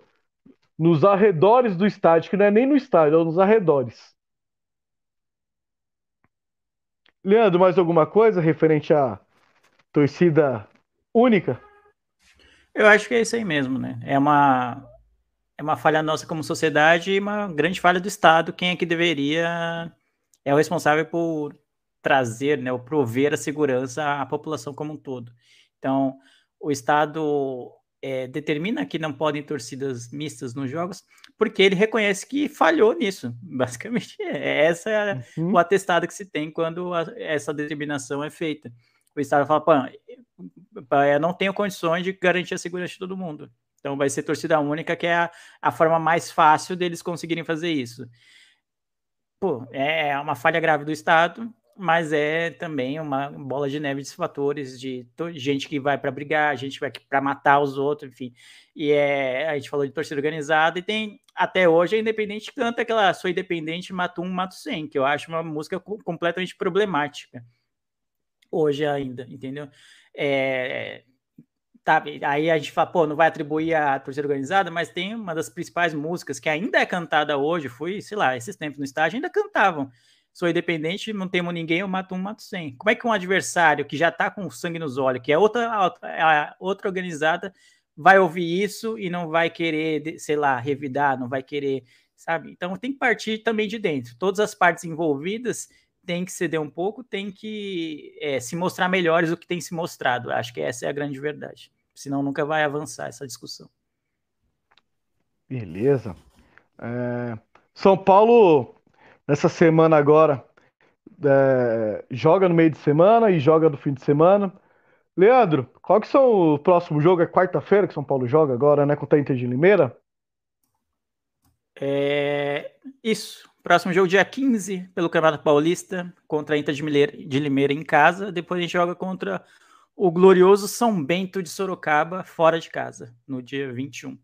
[SPEAKER 1] nos arredores do estádio, que não é nem no estádio, é nos arredores. Leandro, mais alguma coisa referente à torcida única?
[SPEAKER 2] Eu acho que é isso aí mesmo, né? É uma, é uma falha nossa como sociedade e uma grande falha do Estado. Quem é que deveria é o responsável por trazer, né, ou prover a segurança à população como um todo. Então, o Estado é, determina que não podem torcidas mistas nos jogos, porque ele reconhece que falhou nisso. Basicamente, é essa é uhum. o atestado que se tem quando a, essa determinação é feita. O Estado fala, pô, eu não tenho condições de garantir a segurança de todo mundo. Então vai ser torcida única, que é a, a forma mais fácil deles conseguirem fazer isso. Pô, é uma falha grave do Estado, mas é também uma bola de neve de fatores de gente que vai para brigar, gente que vai para matar os outros, enfim. E é, a gente falou de torcida organizada e tem até hoje a Independente canta aquela sou independente, mato um, mato cem, que eu acho uma música completamente problemática hoje ainda, entendeu? É, tá, aí a gente fala, pô, não vai atribuir a torcida organizada, mas tem uma das principais músicas que ainda é cantada hoje, foi, sei lá, esses tempos no estádio ainda cantavam. Sou independente, não temo ninguém, eu mato um, mato cem. Como é que um adversário que já tá com sangue nos olhos, que é outra, é outra organizada, vai ouvir isso e não vai querer, sei lá, revidar, não vai querer, sabe? Então tem que partir também de dentro. Todas as partes envolvidas têm que ceder um pouco, tem que é, se mostrar melhores do que tem se mostrado. Acho que essa é a grande verdade senão nunca vai avançar essa discussão.
[SPEAKER 1] Beleza. É, São Paulo, nessa semana agora, é, joga no meio de semana e joga no fim de semana. Leandro, qual que são o próximo jogo? É quarta-feira que São Paulo joga agora, né? Contra a Inter de Limeira?
[SPEAKER 2] É... Isso. Próximo jogo dia 15 pelo Campeonato Paulista contra a Inter de Limeira em casa. Depois a gente joga contra o glorioso São Bento de Sorocaba fora de casa, no dia 21.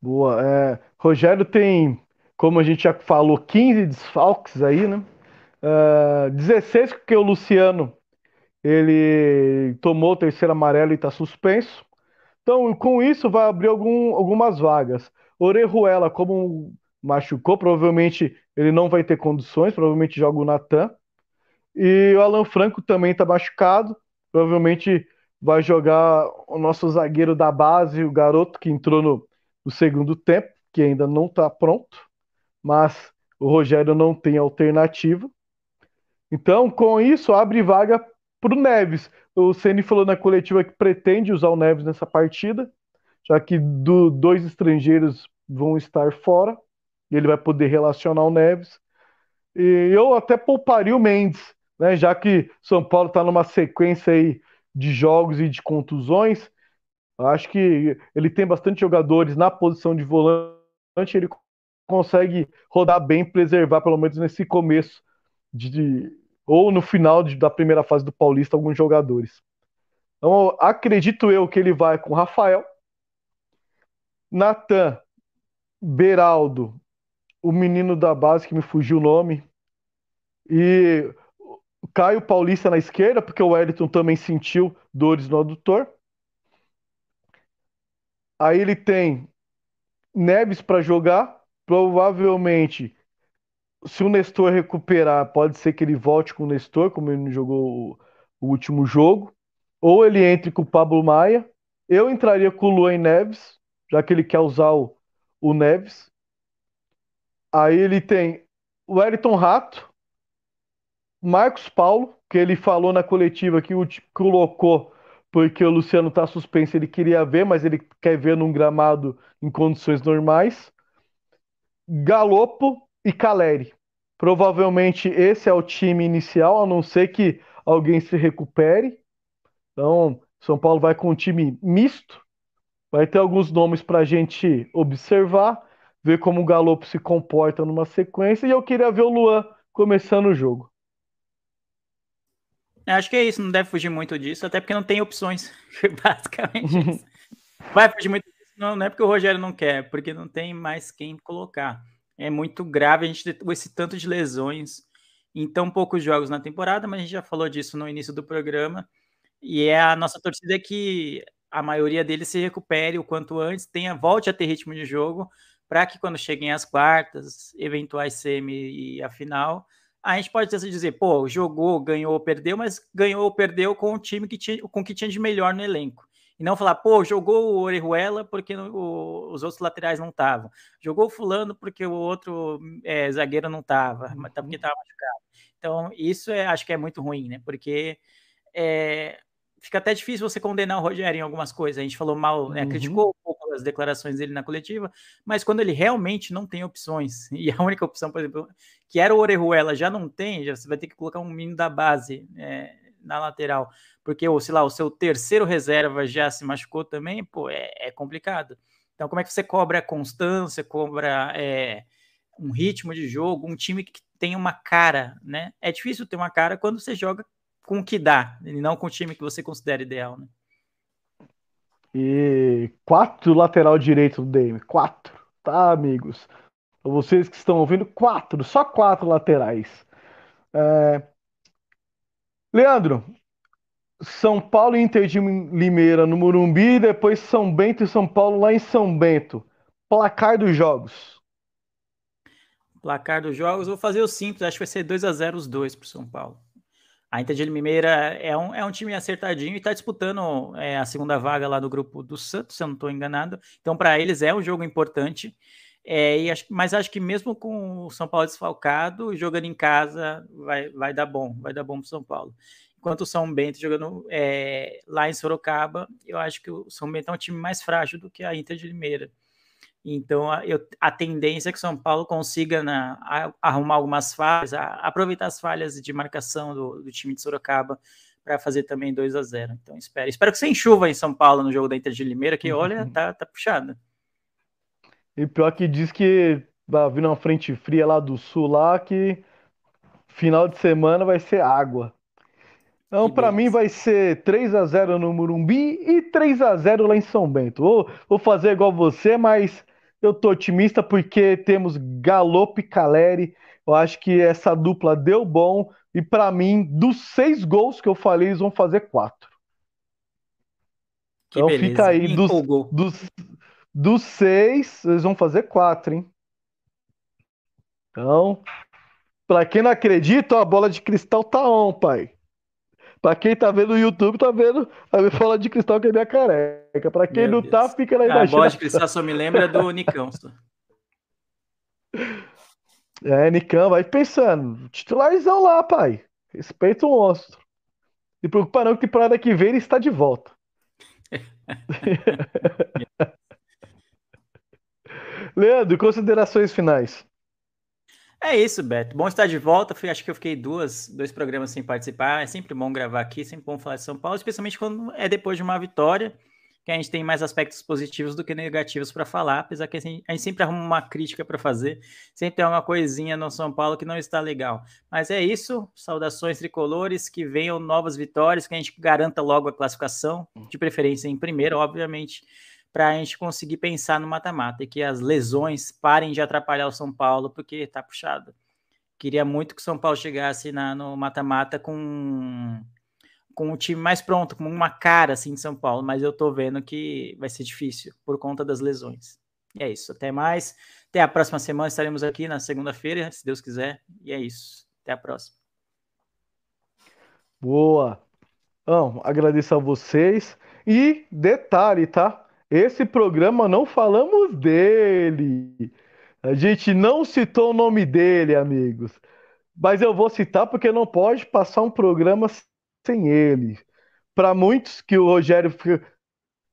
[SPEAKER 1] Boa. É, Rogério tem, como a gente já falou, 15 desfalques aí, né? Uh, 16 porque o Luciano ele tomou o terceiro amarelo e está suspenso. Então, com isso, vai abrir algum, algumas vagas. Orejuela, como machucou, provavelmente ele não vai ter condições, provavelmente joga o Natan. E o Alan Franco também está machucado. Provavelmente vai jogar o nosso zagueiro da base, o garoto que entrou no, no segundo tempo, que ainda não está pronto, mas o Rogério não tem alternativa. Então, com isso, abre vaga para o Neves. O Ceni falou na coletiva que pretende usar o Neves nessa partida, já que do, dois estrangeiros vão estar fora, e ele vai poder relacionar o Neves. E eu até pouparia o Mendes, né? Já que São Paulo está numa sequência aí de jogos e de contusões, acho que ele tem bastante jogadores na posição de volante, ele consegue rodar bem, preservar pelo menos nesse começo de, de ou no final de, da primeira fase do Paulista alguns jogadores. Então, acredito eu que ele vai com Rafael, Natan, Beraldo, o menino da base que me fugiu o nome, e Caio Paulista na esquerda, porque o Wellington também sentiu dores no adutor. Aí ele tem Neves para jogar. Provavelmente, se o Nestor recuperar, pode ser que ele volte com o Nestor, como ele jogou o, o último jogo. Ou ele entre com o Pablo Maia. Eu entraria com o Luan Neves, já que ele quer usar o, o Neves. Aí ele tem o Wellington Rato, Marcos Paulo, que ele falou na coletiva que o colocou porque o Luciano está suspenso, ele queria ver, mas ele quer ver num gramado em condições normais. Galopo e Caleri. Provavelmente esse é o time inicial, a não ser que alguém se recupere. Então, São Paulo vai com um time misto. Vai ter alguns nomes para a gente observar, ver como o Galopo se comporta numa sequência. E eu queria ver o Luan começando o jogo.
[SPEAKER 2] Acho que é isso, não deve fugir muito disso, até porque não tem opções, basicamente. Isso. Vai fugir muito não, não é porque o Rogério não quer, porque não tem mais quem colocar. É muito grave a gente ter esse tanto de lesões em tão poucos jogos na temporada, mas a gente já falou disso no início do programa. E é a nossa torcida é que a maioria deles se recupere o quanto antes, tenha volte a ter ritmo de jogo, para que quando cheguem as quartas, eventuais semi e a final, a gente pode dizer, pô, jogou, ganhou, perdeu, mas ganhou ou perdeu com o time que tinha, com que tinha de melhor no elenco. E não falar, pô, jogou o Orejuela porque o, os outros laterais não estavam. Jogou o fulano porque o outro é, zagueiro não estava, mas porque estava machucado. Então, isso é, acho que é muito ruim, né? Porque é, fica até difícil você condenar o Rogério em algumas coisas. A gente falou mal, né? Uhum. criticou um pouco as declarações dele na coletiva, mas quando ele realmente não tem opções, e a única opção, por exemplo, que era o Orejuela, já não tem, já você vai ter que colocar um menino da base é, na lateral, porque, sei lá, o seu terceiro reserva já se machucou também, pô, é, é complicado. Então, como é que você cobra constância, cobra é, um ritmo de jogo, um time que tem uma cara, né? É difícil ter uma cara quando você joga com o que dá, e não com o time que você considera ideal, né?
[SPEAKER 1] E quatro lateral direito do DM. Quatro, tá, amigos? Vocês que estão ouvindo, quatro, só quatro laterais. É... Leandro, São Paulo e Inter de Limeira no Morumbi, depois São Bento e São Paulo lá em São Bento. Placar dos jogos.
[SPEAKER 2] Placar dos jogos, vou fazer o simples, acho que vai ser 2 a 0 os dois para São Paulo. A Inter de Limeira é um, é um time acertadinho e está disputando é, a segunda vaga lá do grupo do Santos, se eu não estou enganado. Então, para eles é um jogo importante. É, acho, mas acho que mesmo com o São Paulo desfalcado, jogando em casa, vai, vai dar bom, vai dar bom para o São Paulo. Enquanto o São Bento jogando é, lá em Sorocaba, eu acho que o São Bento é um time mais frágil do que a Inter de Limeira. Então, a, eu, a tendência é que o São Paulo consiga na, né, a, arrumar algumas falhas, a, aproveitar as falhas de marcação do, do time de Sorocaba para fazer também 2 a 0 Então, espero. Espero que sem chuva em São Paulo no jogo da Inter de Limeira, que olha, uhum. tá, tá puxado.
[SPEAKER 1] E pior que diz que vai vir uma frente fria lá do sul, lá que final de semana vai ser água. Então, para mim, vai ser 3 a 0 no Murumbi e 3 a 0 lá em São Bento. Vou, vou fazer igual você, mas eu tô otimista porque temos Galope e Caleri. Eu acho que essa dupla deu bom. E para mim, dos seis gols que eu falei, eles vão fazer quatro. Que então beleza. fica aí, dos, dos, dos seis, eles vão fazer quatro, hein? Então, para quem não acredita, a bola de cristal tá on, pai. Pra quem tá vendo no YouTube, tá vendo a minha bola de cristal que é minha careca. Pra quem Meu não tá, Deus. tá, fica na imaginação.
[SPEAKER 2] A bola de cristal só me lembra do Nicão. Só.
[SPEAKER 1] É, Nicão, vai pensando. Titularzão lá, pai. Respeita o monstro. E preocupa não que temporada que vem ele está de volta. Leandro, considerações finais.
[SPEAKER 2] É isso, Beto. Bom estar de volta. Fui, acho que eu fiquei duas, dois programas sem participar. É sempre bom gravar aqui, sempre bom falar de São Paulo, especialmente quando é depois de uma vitória, que a gente tem mais aspectos positivos do que negativos para falar, apesar que a gente, a gente sempre arruma uma crítica para fazer, sempre tem uma coisinha no São Paulo que não está legal. Mas é isso. Saudações tricolores, que venham novas vitórias, que a gente garanta logo a classificação, de preferência em primeiro, obviamente para a gente conseguir pensar no mata-mata e que as lesões parem de atrapalhar o São Paulo, porque tá puxado. Queria muito que o São Paulo chegasse na, no mata-mata com, com o time mais pronto, com uma cara assim de São Paulo, mas eu tô vendo que vai ser difícil por conta das lesões. E é isso. Até mais. Até a próxima semana. Estaremos aqui na segunda-feira, se Deus quiser. E é isso. Até a próxima.
[SPEAKER 1] Boa. Então, agradeço a vocês. E detalhe, tá? Esse programa não falamos dele. A gente não citou o nome dele, amigos. mas eu vou citar porque não pode passar um programa sem ele. Para muitos que o Rogério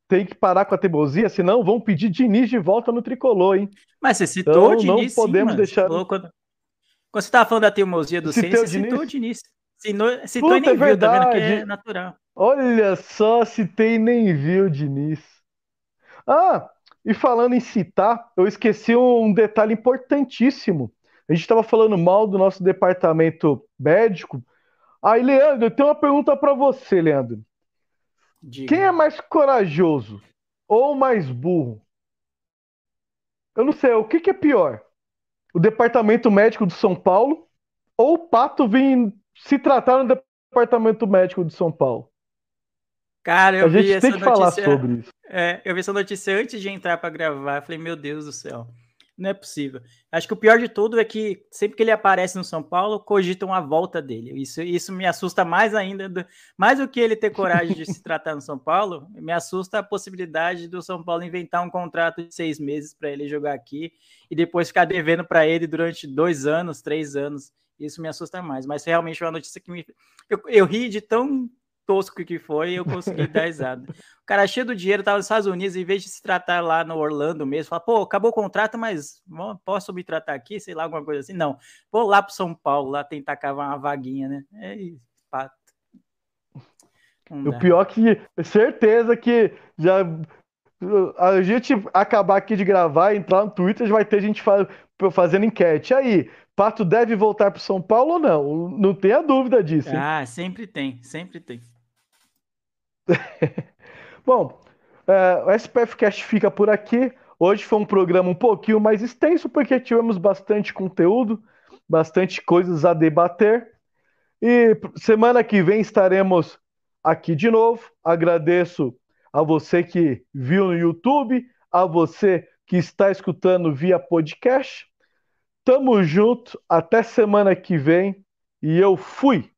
[SPEAKER 1] tem que parar com a teimosia, senão vão pedir Diniz de volta no tricolor, hein?
[SPEAKER 2] Mas você citou então, o Diniz,
[SPEAKER 1] não podemos
[SPEAKER 2] sim,
[SPEAKER 1] deixar.
[SPEAKER 2] Quando, quando você estava falando da teimosia do Ceni, você citou o Diniz. Citou, citou
[SPEAKER 1] Puta,
[SPEAKER 2] e nem
[SPEAKER 1] é
[SPEAKER 2] viu, tá vendo que é natural.
[SPEAKER 1] Olha só, citei e nem viu o Diniz. Ah, e falando em citar, eu esqueci um detalhe importantíssimo. A gente estava falando mal do nosso departamento médico. Aí, Leandro, eu tenho uma pergunta para você, Leandro.
[SPEAKER 2] Diga.
[SPEAKER 1] Quem é mais corajoso ou mais burro? Eu não sei, o que, que é pior? O departamento médico de São Paulo ou o Pato vir se tratar no departamento médico de São Paulo?
[SPEAKER 2] Cara, eu
[SPEAKER 1] a gente
[SPEAKER 2] vi
[SPEAKER 1] tem
[SPEAKER 2] essa
[SPEAKER 1] que falar
[SPEAKER 2] notícia.
[SPEAKER 1] sobre isso.
[SPEAKER 2] É, eu vi essa notícia antes de entrar para gravar. Eu falei, meu Deus do céu, não é possível. Acho que o pior de tudo é que sempre que ele aparece no São Paulo, cogitam a volta dele. Isso, isso me assusta mais ainda. Do, mais do que ele ter coragem de se tratar no São Paulo, me assusta a possibilidade do São Paulo inventar um contrato de seis meses para ele jogar aqui e depois ficar devendo para ele durante dois anos, três anos. Isso me assusta mais. Mas realmente é uma notícia que me. Eu, eu ri de tão tosco que foi, eu consegui dar risada. O cara cheio do dinheiro, tava nos Estados Unidos, em vez de se tratar lá no Orlando mesmo, fala, pô, acabou o contrato, mas posso me tratar aqui, sei lá, alguma coisa assim. Não, vou lá pro São Paulo, lá tentar cavar uma vaguinha, né? É isso, pato.
[SPEAKER 1] O pior que, certeza que já a gente acabar aqui de gravar, entrar no Twitter, já vai ter gente fazendo enquete. Aí, Pato deve voltar para São Paulo ou não? Não tenha dúvida disso. Hein?
[SPEAKER 2] Ah, sempre tem, sempre tem.
[SPEAKER 1] Bom, é, o SPFcast fica por aqui. Hoje foi um programa um pouquinho mais extenso, porque tivemos bastante conteúdo, bastante coisas a debater. E semana que vem estaremos aqui de novo. Agradeço a você que viu no YouTube, a você que está escutando via podcast. Tamo junto, até semana que vem e eu fui!